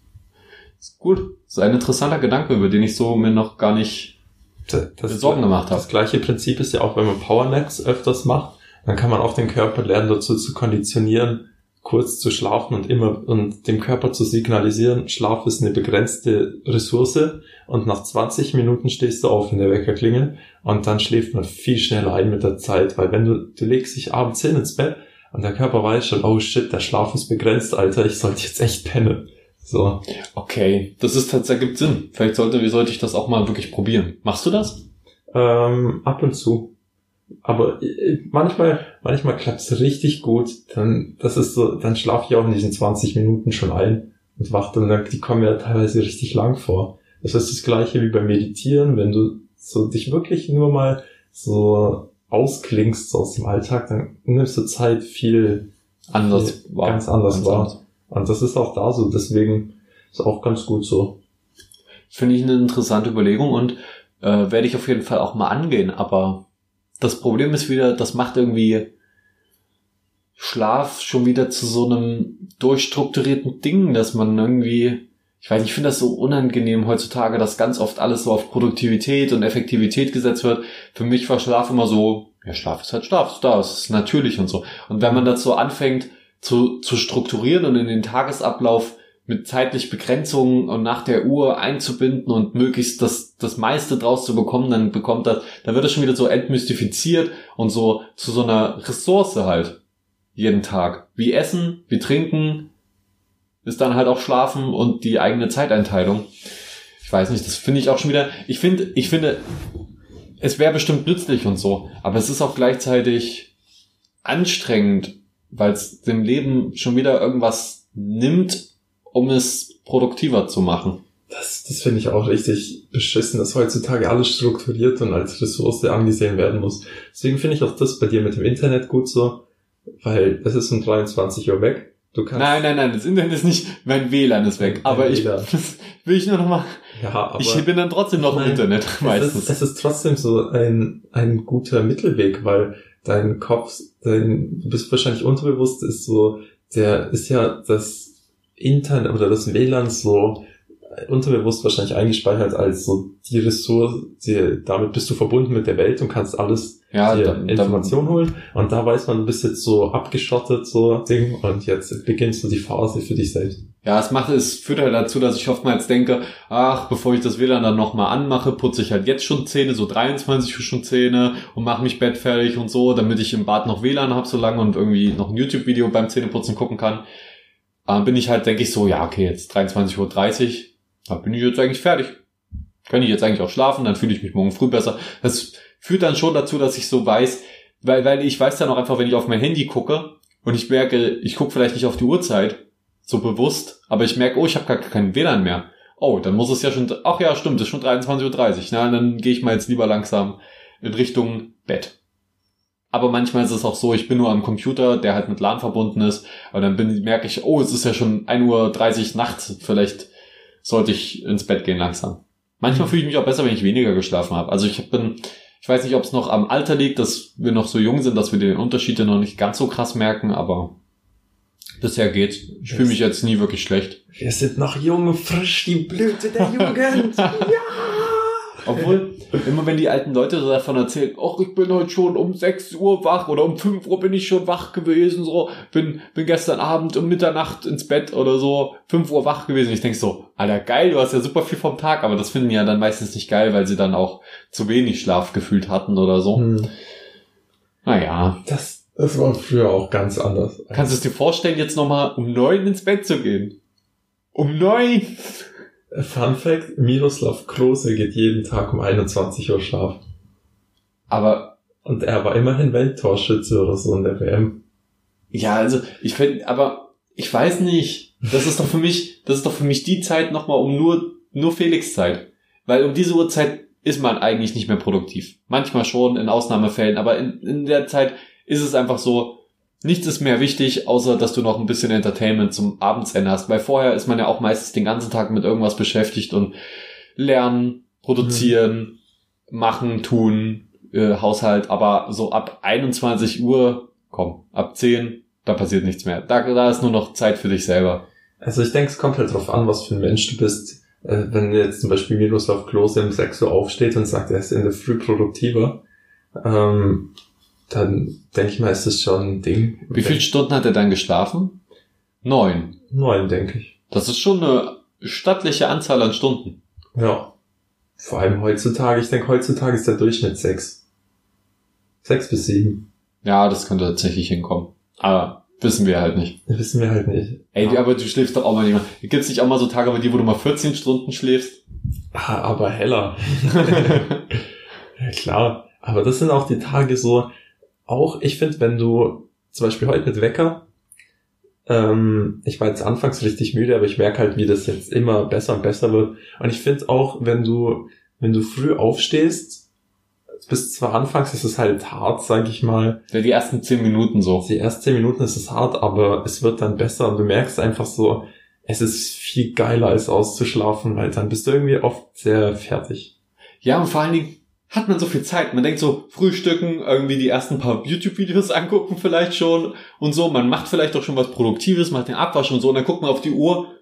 Ist gut. ist ein interessanter Gedanke, über den ich so mir noch gar nicht Das, Sorgen gemacht habe. Das gleiche Prinzip ist ja auch, wenn man Powernaps öfters macht, dann kann man auch den Körper lernen, dazu zu konditionieren, kurz zu schlafen und immer und dem Körper zu signalisieren, Schlaf ist eine begrenzte Ressource und nach 20 Minuten stehst du auf, wenn der Wecker klingelt und dann schläft man viel schneller ein mit der Zeit, weil wenn du, du legst dich abends hin ins Bett und der Körper weiß schon, oh shit, der Schlaf ist begrenzt, Alter, ich sollte jetzt echt pennen. So. Okay, das ist das ergibt Sinn. Vielleicht sollte, wie sollte ich das auch mal wirklich probieren. Machst du das? Ähm, ab und zu. Aber äh, manchmal, manchmal klappt's richtig gut. Dann, das ist so, dann schlafe ich auch in diesen 20 Minuten schon ein und wach dann, die kommen ja teilweise richtig lang vor. Das ist das gleiche wie beim Meditieren, wenn du so dich wirklich nur mal so ausklingst so aus dem Alltag, dann nimmst du Zeit viel Anders Ja, ganz anders wahr. anders. und das ist auch da so, deswegen ist auch ganz gut so. Finde ich eine interessante Überlegung und äh, werde ich auf jeden Fall auch mal angehen. Aber das Problem ist wieder, das macht irgendwie Schlaf schon wieder zu so einem durchstrukturierten Ding, dass man irgendwie, ich weiß nicht, ich finde das so unangenehm heutzutage, dass ganz oft alles so auf Produktivität und Effektivität gesetzt wird. Für mich war Schlaf immer so, ja, Schlaf ist halt Schlaf, ist da, ist natürlich und so. Und wenn man so anfängt zu, zu strukturieren und in den Tagesablauf mit zeitlich Begrenzungen und nach der Uhr einzubinden und möglichst das, das meiste draus zu bekommen, dann bekommt das, dann wird das schon wieder so entmystifiziert und so zu so einer Ressource halt. Jeden Tag. Wie Essen, wie Trinken, ist dann halt auch Schlafen und die eigene Zeiteinteilung. Ich weiß nicht, das finde ich auch schon wieder, ich finde, ich finde, es wäre bestimmt nützlich und so, aber es ist auch gleichzeitig anstrengend, weil es dem Leben schon wieder irgendwas nimmt, um es produktiver zu machen. Das, das finde ich auch richtig beschissen, dass heutzutage alles strukturiert und als Ressource angesehen werden muss. Deswegen finde ich auch das bei dir mit dem Internet gut so, weil es ist um 23 Uhr weg. Du kannst, Nein, nein, nein, das Internet ist nicht, mein WLAN ist weg. Aber ich, das *laughs* will ich nur noch mal, ja, aber ich bin dann trotzdem noch im Nein, Internet es, ist, meistens. es ist trotzdem so ein, ein guter Mittelweg, weil dein Kopf, dein, du bist wahrscheinlich unterbewusst, ist so, der ist ja das Internet oder das WLAN so unterbewusst wahrscheinlich eingespeichert als so die Ressource, die, damit bist du verbunden mit der Welt und kannst alles Ja, dir dann, dann, Informationen holen und da weiß man, du bist jetzt so abgeschottet, so Ding und jetzt beginnst du die Phase für dich selbst. ja, es macht, es führt halt dazu, dass ich oftmals denke, ach, bevor ich das WLAN dann nochmal anmache, putze ich halt jetzt schon Zähne, so 23 Uhr schon Zähne und mache mich bettfertig und so, damit ich im Bad noch WLAN habe so lange und irgendwie noch ein YouTube-Video beim Zähneputzen gucken kann. Äh, bin ich halt, denke ich so, ja, okay, jetzt 23.30 Uhr, da bin ich jetzt eigentlich fertig. Kann ich jetzt eigentlich auch schlafen, dann fühle ich mich morgen früh besser. Das führt dann schon dazu, dass ich so weiß, weil, weil ich weiß dann auch einfach, wenn ich auf mein Handy gucke und ich merke, ich gucke vielleicht nicht auf die Uhrzeit, so bewusst, aber ich merke, oh, ich habe gar keinen WLAN mehr. Oh, dann muss es ja schon, ach ja, stimmt, es ist schon 23.30 Uhr. Na, dann gehe ich mal jetzt lieber langsam in Richtung Bett. Aber manchmal ist es auch so, ich bin nur am Computer, der halt mit LAN verbunden ist, und dann bin, merke ich, oh, es ist ja schon 1.30 Uhr nachts, vielleicht sollte ich ins Bett gehen langsam. Manchmal Mhm. fühle ich mich auch besser, wenn ich weniger geschlafen habe. Also ich bin, ich weiß nicht, ob es noch am Alter liegt, dass wir noch so jung sind, dass wir den Unterschied ja noch nicht ganz so krass merken, aber bisher geht's. Ich fühle mich jetzt nie wirklich schlecht. Wir sind noch jung, frisch, die Blüte der Jugend. *laughs* ja! Obwohl, immer wenn die alten Leute so davon erzählen, ach, ich bin heute schon um 6 Uhr wach oder um 5 Uhr bin ich schon wach gewesen, so, bin, bin gestern Abend um Mitternacht ins Bett oder so, 5 Uhr wach gewesen. Ich denk so, Alter, geil, du hast ja super viel vom Tag, aber das finden die ja dann meistens nicht geil, weil sie dann auch zu wenig Schlaf gefühlt hatten oder so. Hm, Naja. Das, das war früher auch ganz anders. Kannst du es dir vorstellen, jetzt nochmal um neun ins Bett zu gehen? Um neun? Fun Fact, Miroslav Klose geht jeden Tag um 21 Uhr schlafen. Aber Und er war immerhin Welttorschütze oder so in der WM. Ja, also ich finde, aber ich weiß nicht. Das ist doch für mich, das ist doch für mich die Zeit nochmal um nur, nur Felix Zeit. Weil um diese Uhrzeit ist man eigentlich nicht mehr produktiv. Manchmal schon, in Ausnahmefällen, aber in, in der Zeit ist es einfach so, nichts ist mehr wichtig, außer dass du noch ein bisschen Entertainment zum Abendsende hast. Weil vorher ist man ja auch meistens den ganzen Tag mit irgendwas beschäftigt und lernen, produzieren, mhm. machen, tun, äh, Haushalt, aber so ab 21 Uhr, komm, ab 10, da passiert nichts mehr. Da, da ist nur noch Zeit für dich selber. Also ich denke, es kommt halt drauf an, was für ein Mensch du bist. Äh, wenn jetzt zum Beispiel Miroslav Klose um 6 Uhr aufsteht und sagt, er ist in der Früh produktiver, ähm, dann denke ich mal, ist das schon ein Ding. Wie viele Stunden hat er dann geschlafen? Neun. Neun, denke ich. Das ist schon eine stattliche Anzahl an Stunden. Ja. Vor allem heutzutage, ich denke, heutzutage ist der Durchschnitt sechs. Sechs bis sieben. Ja, das könnte tatsächlich hinkommen. Aber wissen wir halt nicht. Wissen wir halt nicht. Ey, ja. aber du schläfst doch auch mal nicht mal. Gibt's nicht auch mal so Tage bei dir, wo du mal 14 Stunden schläfst? Ah, aber heller. *laughs* ja, klar. Aber das sind auch die Tage so, auch, ich finde, wenn du zum Beispiel heute mit Wecker, ähm, ich war jetzt anfangs richtig müde, aber ich merke halt, wie das jetzt immer besser und besser wird. Und ich finde auch, wenn du, wenn du früh aufstehst, bis zwar anfangs ist es halt hart, sag ich mal. Ja, die ersten zehn Minuten so. Die ersten zehn Minuten ist es hart, aber es wird dann besser und du merkst einfach so, es ist viel geiler als auszuschlafen, weil dann bist du irgendwie oft sehr fertig. Ja, und vor allen Dingen, hat man so viel Zeit. Man denkt so, frühstücken, irgendwie die ersten paar YouTube-Videos *laughs* angucken vielleicht schon und so. Man macht vielleicht auch schon was Produktives, macht den Abwasch und so und dann guckt man auf die Uhr.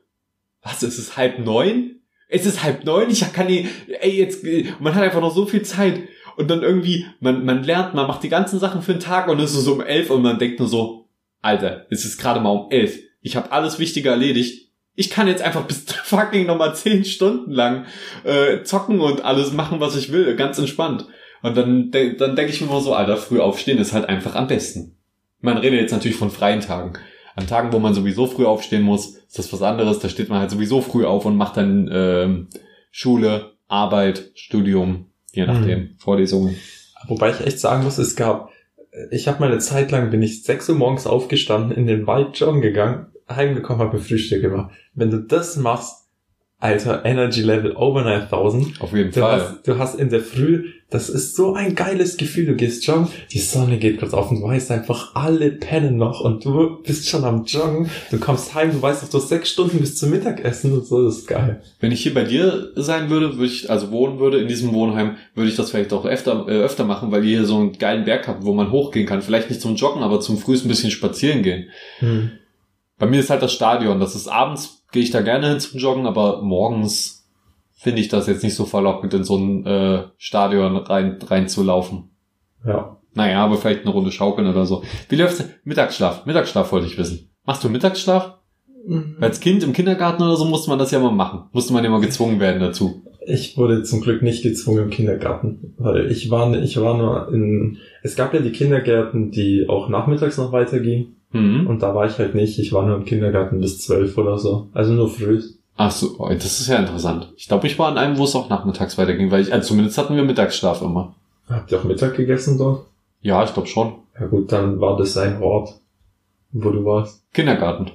Was, ist es halb neun? Es ist halb neun? Ich kann nie, ey, jetzt, man hat einfach noch so viel Zeit. Und dann irgendwie, man, man lernt, man macht die ganzen Sachen für den Tag und es ist so um elf und man denkt nur so, Alter, es ist gerade mal um elf. Ich habe alles Wichtige erledigt ich kann jetzt einfach bis *laughs* fucking nochmal zehn Stunden lang äh, zocken und alles machen, was ich will, ganz entspannt. Und dann, de dann denke ich mir immer so, Alter, früh aufstehen ist halt einfach am besten. Man redet jetzt natürlich von freien Tagen. An Tagen, wo man sowieso früh aufstehen muss, ist das was anderes. Da steht man halt sowieso früh auf und macht dann ähm, Schule, Arbeit, Studium, je nachdem, mhm. Vorlesungen. Wobei ich echt sagen muss, es gab, ich habe mal eine Zeit lang, bin ich sechs Uhr morgens aufgestanden, in den Wald joggen gegangen heimgekommen, habe mir Frühstück gemacht. Wenn du das machst, Alter, Energy Level over 9000. Auf jeden du Fall. Hast, du hast in der Früh, das ist so ein geiles Gefühl. Du gehst joggen, die Sonne geht kurz auf und du weißt einfach, alle pennen noch und du bist schon am Joggen. Du kommst heim, du weißt, du hast sechs Stunden bis zum Mittagessen und so, das ist geil. Wenn ich hier bei dir sein würde, würde ich, also wohnen würde in diesem Wohnheim, würde ich das vielleicht auch öfter, äh, öfter machen, weil ihr hier so einen geilen Berg habt, wo man hochgehen kann. Vielleicht nicht zum Joggen, aber zum Frühst ein bisschen spazieren gehen. Hm. Bei mir ist halt das Stadion. Das ist abends, gehe ich da gerne hin zum Joggen, aber morgens finde ich das jetzt nicht so verlockend, in so ein äh, Stadion rein, rein zu laufen. Ja. Naja, aber vielleicht eine Runde schaukeln oder so. Wie läuft's? Mittagsschlaf. Mittagsschlaf wollte ich wissen. Machst du Mittagsschlaf? Mhm. Als Kind im Kindergarten oder so musste man das ja mal machen. Musste man ja mal gezwungen werden dazu. Ich wurde zum Glück nicht gezwungen im Kindergarten, weil ich war, ich war nur in, es gab ja die Kindergärten, die auch nachmittags noch weitergingen. Mhm. Und da war ich halt nicht. Ich war nur im Kindergarten bis zwölf oder so. Also nur früh. Ach so, oh, das ist ja interessant. Ich glaube, ich war an einem, wo es auch nachmittags weiterging, weil ich, also zumindest hatten wir Mittagsschlaf immer. Habt ihr auch Mittag gegessen dort? Ja, ich glaube schon. Ja gut, dann war das ein Ort, wo du warst. Kindergarten.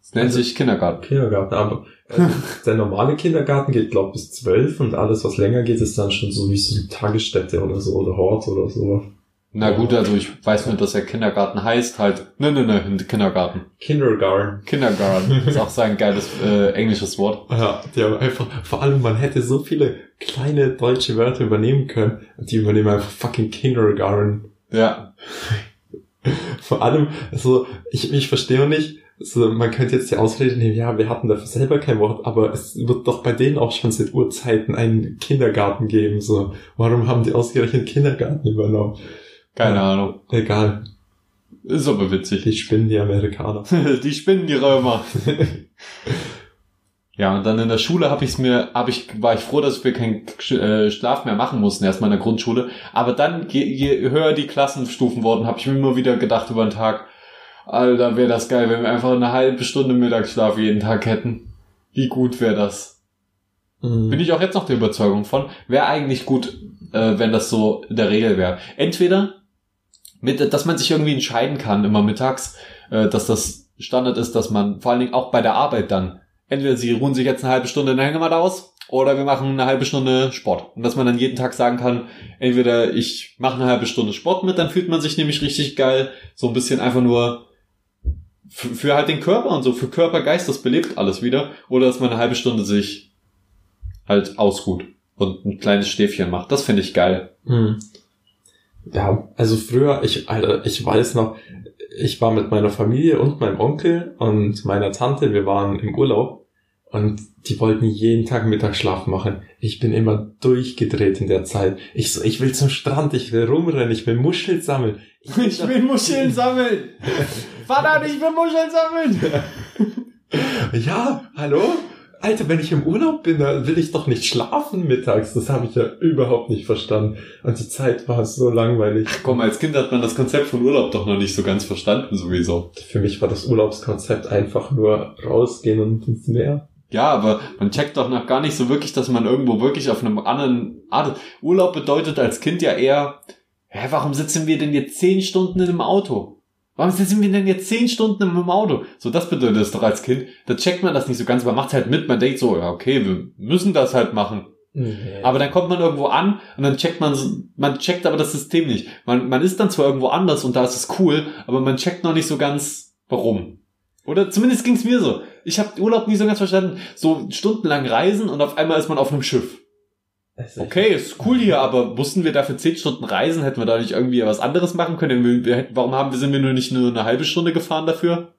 Das nennt also, sich Kindergarten. Kindergarten, aber also, *laughs* der normale Kindergarten geht, glaube bis zwölf und alles, was länger geht, ist dann schon so wie so eine Tagesstätte oder so oder Hort oder sowas. Na gut, also ich weiß nur, dass der Kindergarten heißt halt. Ne, ne, ne, Kindergarten. Kindergarten. Kindergarten. *laughs* ist auch so ein geiles äh, englisches Wort. Ja, die haben einfach, vor allem man hätte so viele kleine deutsche Wörter übernehmen können. Die übernehmen einfach fucking Kindergarten. Ja. *laughs* vor allem, also ich, ich verstehe nicht, also man könnte jetzt die Ausrede nehmen, ja, wir hatten dafür selber kein Wort, aber es wird doch bei denen auch schon seit Urzeiten einen Kindergarten geben, so. Warum haben die ausgerechnet Kindergarten übernommen? Keine Ahnung. Egal. Ist aber witzig. Die spinnen die Amerikaner. *laughs* die spinnen die Römer. *laughs* ja, und dann in der Schule habe ich mir, hab ich, war ich froh, dass wir keinen äh, Schlaf mehr machen mussten, erstmal in der Grundschule. Aber dann, je, je höher die Klassenstufen wurden, habe ich mir immer wieder gedacht über den Tag, Alter, wäre das geil, wenn wir einfach eine halbe Stunde Mittagsschlaf jeden Tag hätten. Wie gut wäre das? Mhm. Bin ich auch jetzt noch der Überzeugung von. Wäre eigentlich gut, äh, wenn das so in der Regel wäre. Entweder mit, dass man sich irgendwie entscheiden kann, immer mittags, äh, dass das Standard ist, dass man vor allen Dingen auch bei der Arbeit dann, entweder sie ruhen sich jetzt eine halbe Stunde, hängen wir da aus, Oder wir machen eine halbe Stunde Sport. Und dass man dann jeden Tag sagen kann, entweder ich mache eine halbe Stunde Sport mit, dann fühlt man sich nämlich richtig geil. So ein bisschen einfach nur für, für halt den Körper und so, für Körper, Geist, das belebt alles wieder. Oder dass man eine halbe Stunde sich halt ausruht und ein kleines Stäfchen macht. Das finde ich geil. Hm. Ja, also früher, ich, Alter, ich weiß noch, ich war mit meiner Familie und meinem Onkel und meiner Tante, wir waren im Urlaub und die wollten jeden Tag Mittagsschlaf machen. Ich bin immer durchgedreht in der Zeit. Ich so, ich will zum Strand, ich will rumrennen, ich will Muscheln sammeln. Ich, ich will *laughs* Muscheln sammeln. *laughs* Vater, ich will Muscheln sammeln. ja, hallo? Alter, wenn ich im Urlaub bin, dann will ich doch nicht schlafen mittags. Das habe ich ja überhaupt nicht verstanden. Und die Zeit war so langweilig. Ach komm, als Kind hat man das Konzept von Urlaub doch noch nicht so ganz verstanden, sowieso. Für mich war das Urlaubskonzept einfach nur rausgehen und ins Meer. Ja, aber man checkt doch noch gar nicht so wirklich, dass man irgendwo wirklich auf einem anderen Art. Urlaub bedeutet als Kind ja eher, hä, warum sitzen wir denn jetzt zehn Stunden in einem Auto? Warum sitzen wir denn jetzt zehn Stunden im Auto? So, das bedeutet es doch als Kind. Da checkt man das nicht so ganz, man macht halt mit, man denkt so, ja, okay, wir müssen das halt machen. Nee. Aber dann kommt man irgendwo an und dann checkt man, man checkt aber das System nicht. Man, man ist dann zwar irgendwo anders und da ist es cool, aber man checkt noch nicht so ganz, warum. Oder zumindest ging es mir so. Ich habe Urlaub nie so ganz verstanden. So stundenlang reisen und auf einmal ist man auf einem Schiff. Okay, ist cool hier, aber mussten wir dafür zehn Stunden reisen? Hätten wir da nicht irgendwie was anderes machen können? Wir, warum haben wir, sind wir nur nicht nur eine halbe Stunde gefahren dafür?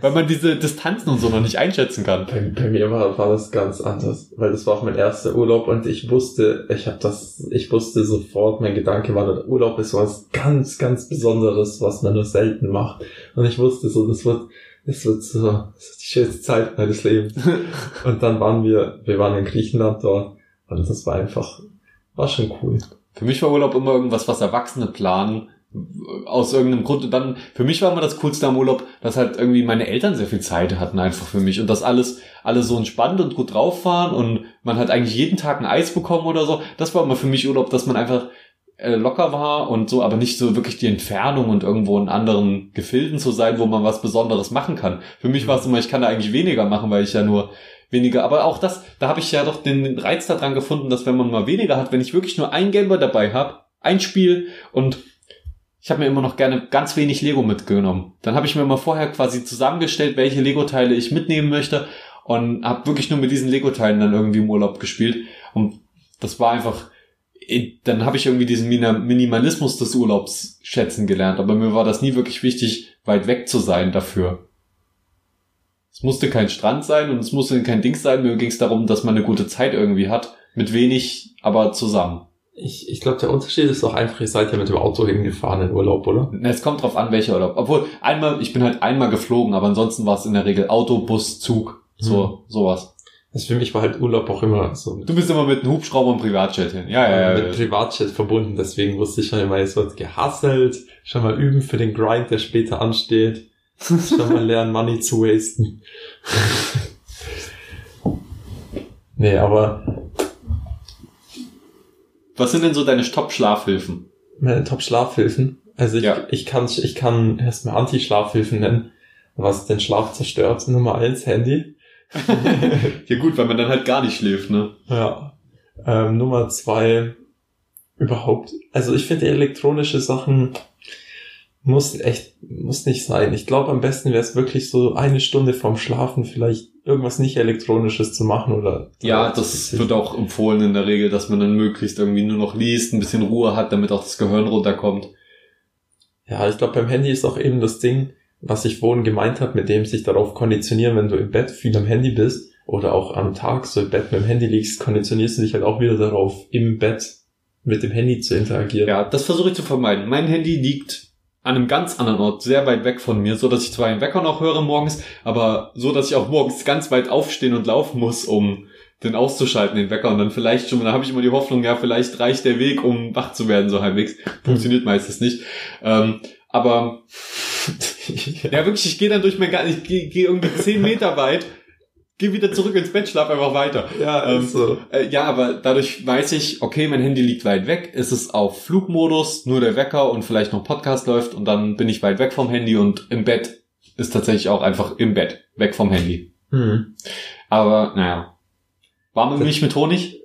Weil man diese Distanzen und so noch nicht einschätzen kann. Bei, bei mir war, war das ganz anders, weil das war auch mein erster Urlaub und ich wusste, ich habe das, ich wusste sofort, mein Gedanke war, der Urlaub ist was ganz, ganz Besonderes, was man nur selten macht. Und ich wusste so, das wird, das wird so, das ist die schönste Zeit meines Lebens. *laughs* und dann waren wir, wir waren in Griechenland dort und das war einfach, war schon cool. Für mich war Urlaub immer irgendwas, was Erwachsene planen, aus irgendeinem Grund. Und dann, für mich war immer das Coolste am Urlaub, dass halt irgendwie meine Eltern sehr viel Zeit hatten einfach für mich. Und dass alles, alles so entspannt und gut drauf waren und man hat eigentlich jeden Tag ein Eis bekommen oder so. Das war immer für mich Urlaub, dass man einfach äh, locker war und so, aber nicht so wirklich die Entfernung und irgendwo in anderen Gefilden zu sein, wo man was Besonderes machen kann. Für mich war es immer, ich kann da eigentlich weniger machen, weil ich ja nur weniger. Aber auch das, da habe ich ja doch den Reiz daran gefunden, dass wenn man mal weniger hat, wenn ich wirklich nur ein Gameboy dabei habe, ein Spiel und ich habe mir immer noch gerne ganz wenig Lego mitgenommen. Dann habe ich mir mal vorher quasi zusammengestellt, welche Lego-Teile ich mitnehmen möchte und habe wirklich nur mit diesen Lego-Teilen dann irgendwie im Urlaub gespielt. Und das war einfach, dann habe ich irgendwie diesen Minimalismus des Urlaubs schätzen gelernt. Aber mir war das nie wirklich wichtig, weit weg zu sein dafür. Es musste kein Strand sein und es musste kein Ding sein. Mir ging es darum, dass man eine gute Zeit irgendwie hat. Mit wenig, aber zusammen. Ich, ich glaube, der Unterschied ist doch einfach, ihr seid ja mit dem Auto hingefahren in Urlaub, oder? Es kommt drauf an, welcher Urlaub. Obwohl, einmal, ich bin halt einmal geflogen, aber ansonsten war es in der Regel Auto, Bus, Zug, so, hm. sowas. Das für mich war halt Urlaub auch immer so. Du bist immer mit einem Hubschrauber und Privatjet hin. Ja, ja, ja. Mit ja. Privatjet verbunden, deswegen wusste ich schon immer, es wird gehasselt, schon mal üben für den Grind, der später ansteht. Schon mal lernen, Money zu wasten. nee, aber. Was sind denn so deine Top-Schlafhilfen? Meine Top-Schlafhilfen? Also ich, ja. ich kann, ich kann erstmal Anti-Schlafhilfen nennen, was den Schlaf zerstört. Nummer eins, Handy. *laughs* ja gut, weil man dann halt gar nicht schläft, ne? Ja. Ähm, Nummer zwei, überhaupt. Also ich finde elektronische Sachen muss echt, muss nicht sein. Ich glaube, am besten wäre es wirklich so eine Stunde vorm Schlafen vielleicht irgendwas nicht elektronisches zu machen oder. Ja, das wird auch empfohlen in der Regel, dass man dann möglichst irgendwie nur noch liest, ein bisschen Ruhe hat, damit auch das Gehirn runterkommt. Ja, ich glaube, beim Handy ist auch eben das Ding, was ich vorhin gemeint habe, mit dem sich darauf konditionieren, wenn du im Bett viel am Handy bist oder auch am Tag so im Bett mit dem Handy liegst, konditionierst du dich halt auch wieder darauf, im Bett mit dem Handy zu interagieren. Ja, das versuche ich zu vermeiden. Mein Handy liegt an einem ganz anderen Ort, sehr weit weg von mir, so dass ich zwar einen Wecker noch höre morgens, aber so, dass ich auch morgens ganz weit aufstehen und laufen muss, um den auszuschalten, den Wecker. Und dann vielleicht schon, da habe ich immer die Hoffnung, ja, vielleicht reicht der Weg, um wach zu werden, so halbwegs. Funktioniert meistens nicht. Ähm, aber *laughs* ja, wirklich, ich gehe dann durch mein Garten, ich gehe geh irgendwie zehn Meter weit geh wieder zurück ins Bett, schlaf einfach weiter. Ja, ähm, so. Äh, ja, aber dadurch weiß ich, okay, mein Handy liegt weit weg, ist es auf Flugmodus, nur der Wecker und vielleicht noch Podcast läuft und dann bin ich weit weg vom Handy und im Bett ist tatsächlich auch einfach im Bett, weg vom Handy. Hm. Aber naja. Warme Milch mit Honig?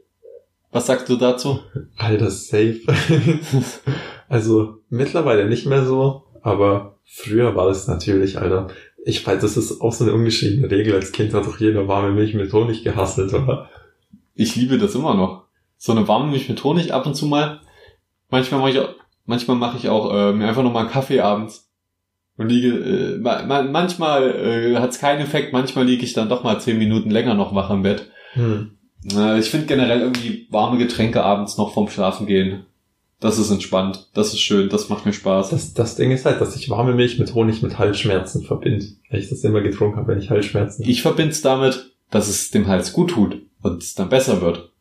Was sagst du dazu? Alter, safe. *laughs* also mittlerweile nicht mehr so, aber früher war das natürlich, Alter. Ich weiß, das ist auch so eine ungeschriebene Regel. Als Kind hat doch jeder warme Milch mit Honig gehasselt, oder? Ich liebe das immer noch. So eine warme Milch mit Honig ab und zu mal. Manchmal mache ich auch, manchmal mache ich auch äh, mir einfach noch mal einen Kaffee abends. Und liege, äh, ma manchmal äh, hat es keinen Effekt, manchmal liege ich dann doch mal zehn Minuten länger noch wach im Bett. Hm. Äh, ich finde generell irgendwie warme Getränke abends noch vorm Schlafen gehen. Das ist entspannt, das ist schön, das macht mir Spaß. Das, das Ding ist halt, dass ich warme Milch mit Honig mit Halsschmerzen verbinde. Weil ich das immer getrunken habe, wenn ich Halsschmerzen habe. Ich verbinde es damit, dass es dem Hals gut tut und es dann besser wird.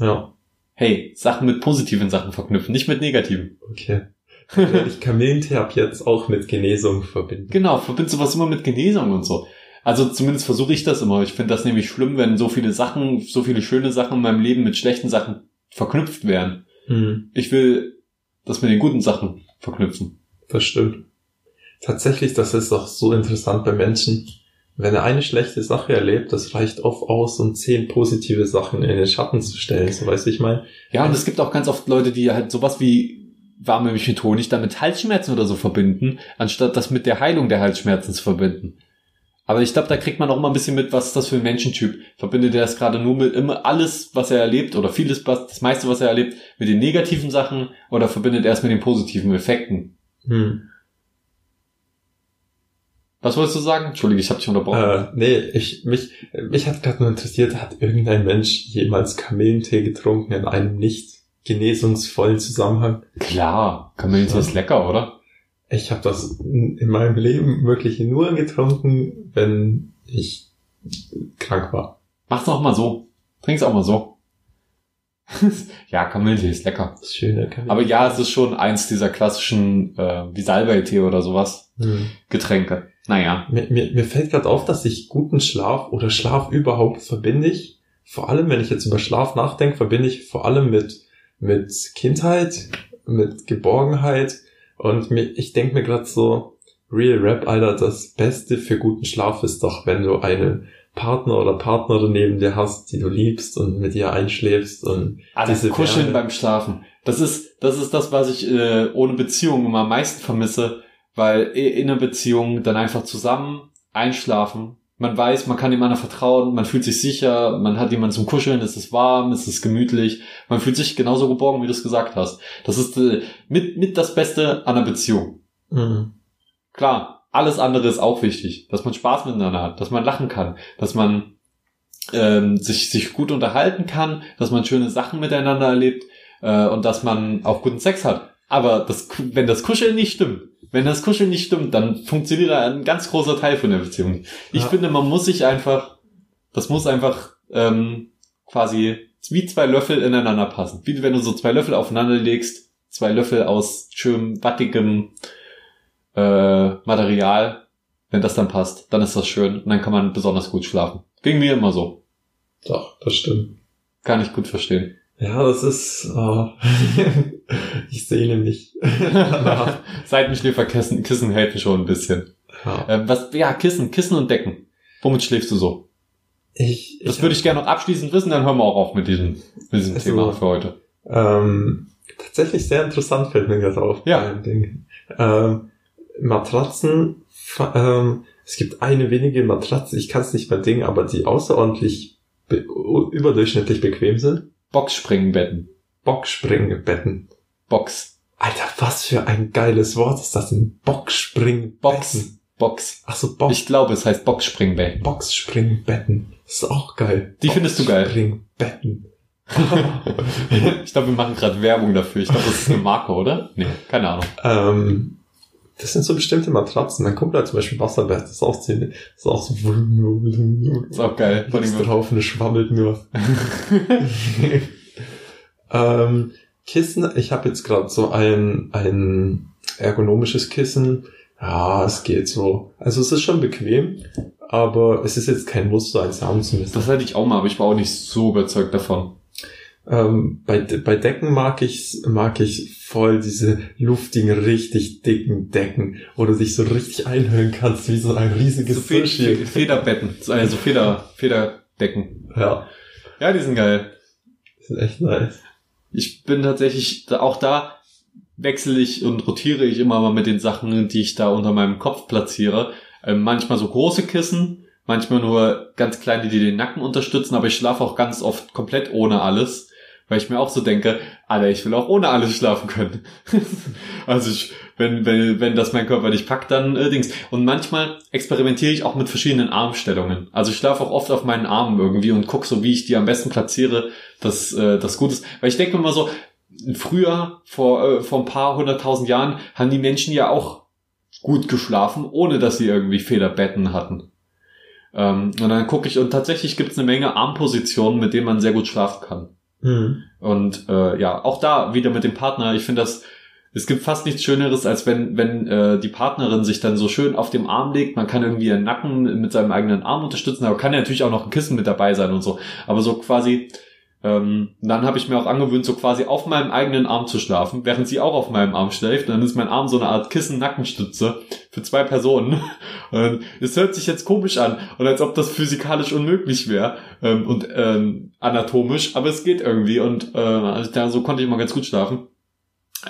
Ja. Hey, Sachen mit positiven Sachen verknüpfen, nicht mit negativen. Okay. Werde ich Kamillentee ab jetzt auch mit Genesung verbinden. Genau, verbinde sowas immer mit Genesung und so. Also zumindest versuche ich das immer. Ich finde das nämlich schlimm, wenn so viele Sachen, so viele schöne Sachen in meinem Leben mit schlechten Sachen verknüpft werden. Mhm. Ich will das mit den guten Sachen verknüpfen. Das stimmt. Tatsächlich, das ist auch so interessant bei Menschen. Wenn er eine schlechte Sache erlebt, das reicht oft aus, um zehn positive Sachen in den Schatten zu stellen, so weiß ich mal. Ja, und es gibt auch ganz oft Leute, die halt sowas wie warme Milch mit Honig dann mit Halsschmerzen oder so verbinden, anstatt das mit der Heilung der Halsschmerzen zu verbinden. Aber ich glaube, da kriegt man auch mal ein bisschen mit, was ist das für ein Menschentyp. Verbindet er das gerade nur mit immer alles, was er erlebt, oder vieles, das meiste, was er erlebt, mit den negativen Sachen, oder verbindet er es mit den positiven Effekten? Hm. Was wolltest du sagen? Entschuldige, ich habe dich unterbrochen. Äh, nee, ich, mich, mich hat gerade nur interessiert, hat irgendein Mensch jemals Kamillentee getrunken in einem nicht genesungsvollen Zusammenhang? Klar, Kamillentee ja. ist lecker, oder? Ich habe das in meinem Leben wirklich nur getrunken, wenn ich krank war. Mach's auch mal so. Trink's auch mal so. *laughs* ja, Kamillentee ist lecker. Schöner Kamillentee. Aber ja, es ist schon eins dieser klassischen, äh, wie Salbeitee oder sowas, hm. Getränke. Naja. Mir, mir, mir fällt gerade auf, dass ich guten Schlaf oder Schlaf überhaupt verbinde ich, vor allem wenn ich jetzt über Schlaf nachdenke, verbinde ich vor allem mit, mit Kindheit, mit Geborgenheit, und mir, ich denke mir gerade so, Real Rap, Alter, das Beste für guten Schlaf ist doch, wenn du einen Partner oder Partnerin neben dir hast, die du liebst und mit ihr einschläfst und ah, diese Kuscheln Wärme. beim Schlafen. Das ist, das ist das, was ich äh, ohne Beziehung immer am meisten vermisse, weil in einer Beziehung dann einfach zusammen einschlafen. Man weiß, man kann dem anderen vertrauen, man fühlt sich sicher, man hat jemanden zum Kuscheln, es ist warm, es ist gemütlich, man fühlt sich genauso geborgen, wie du es gesagt hast. Das ist äh, mit, mit das Beste an einer Beziehung. Mhm. Klar, alles andere ist auch wichtig, dass man Spaß miteinander hat, dass man lachen kann, dass man ähm, sich, sich gut unterhalten kann, dass man schöne Sachen miteinander erlebt äh, und dass man auch guten Sex hat. Aber das, wenn das Kuscheln nicht stimmt, wenn das Kuscheln nicht stimmt, dann funktioniert da ein ganz großer Teil von der Beziehung. Ich ja. finde, man muss sich einfach, das muss einfach ähm, quasi wie zwei Löffel ineinander passen. Wie wenn du so zwei Löffel aufeinander legst, zwei Löffel aus schönem, wattigem äh, Material. Wenn das dann passt, dann ist das schön und dann kann man besonders gut schlafen. Ging mir immer so. Doch, das stimmt. Kann ich gut verstehen. Ja, das ist, oh. *laughs* ich sehne mich. *laughs* Seitenschläferkissen Kissen helfen schon ein bisschen. Ja. Ähm, was, ja, Kissen, Kissen und Decken. Womit schläfst du so? Ich, das ich würde ich gerne noch abschließend wissen, dann hören wir auch auf mit diesem, mit diesem also, Thema für heute. Ähm, tatsächlich sehr interessant fällt mir gerade auf. Ja. Ähm, Matratzen, ähm, es gibt eine wenige Matratze, ich kann es nicht mehr dingen, aber die außerordentlich überdurchschnittlich bequem sind. Boxspringbetten. Boxspringbetten. Box. Alter, was für ein geiles Wort ist das denn? Boxspringbetten. Box. Box. Ach so, Box. Ich glaube, es heißt Boxspringbetten. Boxspringbetten. Ist auch geil. Die findest du geil. Boxspringbetten. *laughs* ich glaube, wir machen gerade Werbung dafür. Ich glaube, das ist eine Marke, oder? Nee, keine Ahnung. Ähm, das sind so bestimmte Matratzen. Mein Kumpel hat zum Beispiel Wasserbett. Das ist auch ziemlich, das ist auch so. Ist auch geil. Von drauf und schwammelt nur. *laughs* ähm, Kissen. Ich habe jetzt gerade so ein, ein ergonomisches Kissen. Ja, es geht so. Also es ist schon bequem, aber es ist jetzt kein Muster, eins haben zu müssen. Das hätte ich auch mal, aber ich war auch nicht so überzeugt davon. Ähm, bei, bei Decken mag ich, mag ich voll diese luftigen, richtig dicken Decken, wo du dich so richtig einhüllen kannst, wie so ein riesiges so Fe Fe Federbetten, also Feder, Federdecken. Ja. Ja, die sind geil. Die sind echt nice. Ich bin tatsächlich auch da wechsle ich und rotiere ich immer mal mit den Sachen, die ich da unter meinem Kopf platziere. Ähm, manchmal so große Kissen, manchmal nur ganz kleine, die den Nacken unterstützen, aber ich schlafe auch ganz oft komplett ohne alles, weil ich mir auch so denke, Alter, ich will auch ohne alles schlafen können. *laughs* also ich, wenn, wenn, wenn das mein Körper nicht packt, dann äh, Dings. Und manchmal experimentiere ich auch mit verschiedenen Armstellungen. Also ich schlafe auch oft auf meinen Armen irgendwie und gucke so, wie ich die am besten platziere, dass äh, das gut ist. Weil ich denke immer so, früher, vor, äh, vor ein paar hunderttausend Jahren, haben die Menschen ja auch gut geschlafen, ohne dass sie irgendwie Federbetten hatten. Ähm, und dann gucke ich, und tatsächlich gibt es eine Menge Armpositionen, mit denen man sehr gut schlafen kann. Mhm. Und äh, ja, auch da wieder mit dem Partner. Ich finde das, es gibt fast nichts Schöneres, als wenn, wenn äh, die Partnerin sich dann so schön auf dem Arm legt. Man kann irgendwie ihren Nacken mit seinem eigenen Arm unterstützen, aber kann ja natürlich auch noch ein Kissen mit dabei sein und so. Aber so quasi, ähm, dann habe ich mir auch angewöhnt, so quasi auf meinem eigenen Arm zu schlafen, während sie auch auf meinem Arm schläft. Dann ist mein Arm so eine Art Kissen-Nackenstütze für zwei Personen. *laughs* Es hört sich jetzt komisch an und als ob das physikalisch unmöglich wäre ähm, und ähm, anatomisch, aber es geht irgendwie und äh, also da, so konnte ich mal ganz gut schlafen.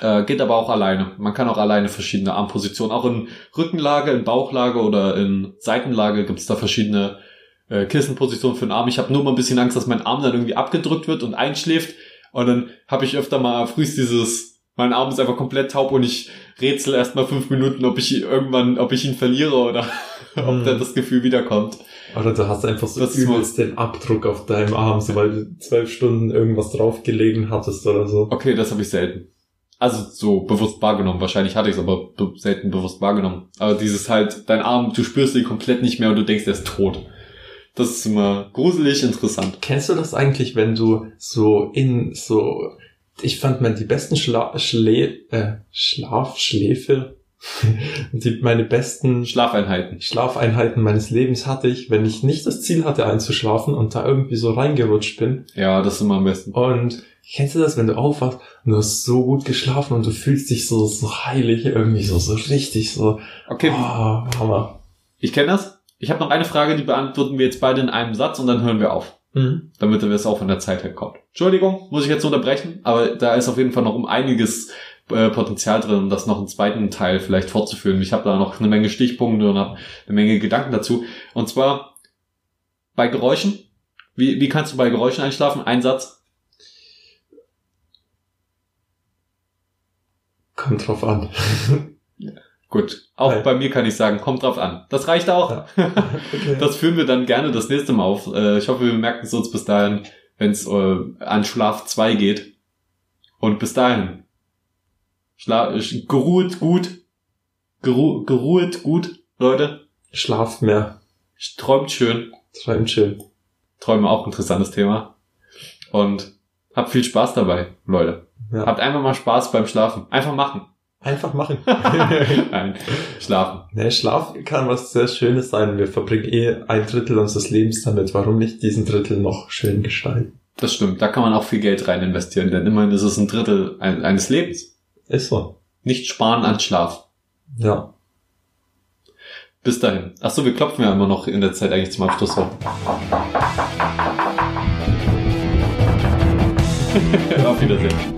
Äh, geht aber auch alleine. Man kann auch alleine verschiedene Armpositionen, auch in Rückenlage, in Bauchlage oder in Seitenlage gibt es da verschiedene äh, Kissenpositionen für den Arm. Ich habe nur mal ein bisschen Angst, dass mein Arm dann irgendwie abgedrückt wird und einschläft und dann habe ich öfter mal frühst dieses, mein Arm ist einfach komplett taub und ich rätsel erst mal fünf Minuten, ob ich irgendwann, ob ich ihn verliere oder *laughs* ob Mhm. dann das Gefühl wiederkommt. Oder du hast einfach so Das übelst den Abdruck auf deinem Arm, so weil du zwölf Stunden irgendwas draufgelegen hattest oder so. Okay, das habe ich selten. Also so bewusst wahrgenommen. Wahrscheinlich hatte ich es aber be selten bewusst wahrgenommen. Aber dieses halt, dein Arm, du spürst ihn komplett nicht mehr und du denkst, er ist tot. Das ist immer gruselig interessant. Kennst du das eigentlich, wenn du so in so, ich fand man die besten Schla Schlä äh, Schlafschläfe, *laughs* die meine besten Schlafeinheiten. Schlafeinheiten meines Lebens hatte ich, wenn ich nicht das Ziel hatte einzuschlafen und da irgendwie so reingerutscht bin. Ja, das ist immer am besten. Und kennst du das, wenn du aufwachst und du hast so gut geschlafen und du fühlst dich so, so heilig irgendwie, so, so richtig so, Okay, oh, Hammer. ich kenne das. Ich habe noch eine Frage, die beantworten wir jetzt beide in einem Satz und dann hören wir auf. Mhm. damit wir es auch von der Zeit her kommt. Entschuldigung, muss ich jetzt unterbrechen, aber da ist auf jeden Fall noch um einiges äh, Potenzial drin, um das noch im zweiten Teil vielleicht fortzuführen. Ich habe da noch eine Menge Stichpunkte und habe eine Menge Gedanken dazu. Und zwar bei Geräuschen. Wie, wie kannst du bei Geräuschen einschlafen? Ein Satz. Kommt drauf an. *laughs* Gut. Auch Nein. bei mir kann ich sagen, kommt drauf an. Das reicht auch. Ja. *laughs* Okay. Das führen wir dann gerne das nächste Mal auf. Äh, Ich hoffe, wir merken es uns bis dahin, wenn es äh, an Schlaf 2 geht. Und bis dahin. Schla sch- geruht gut. Geru geruht gut, Leute. Schlaft mehr. Träumt schön. Träumt schön. Träume auch interessantes Thema. Und habt viel Spaß dabei, Leute. Ja. Habt einfach mal Spaß beim Schlafen. Einfach machen. Einfach machen. *laughs* *laughs* Nein, schlafen. ne, Schlaf kann was sehr Schönes sein. Wir verbringen eh ein Drittel unseres Lebens damit. Warum nicht diesen Drittel noch schön gestalten? Das stimmt. Da kann man auch viel Geld rein investieren, denn immerhin ist es ein Drittel ein eines Lebens. Ist so. Nicht sparen an Schlaf. Ja. Bis dahin. Achso, wir klopfen ja immer noch in der Zeit eigentlich zum Abschluss rum. *laughs* Auf Wiedersehen.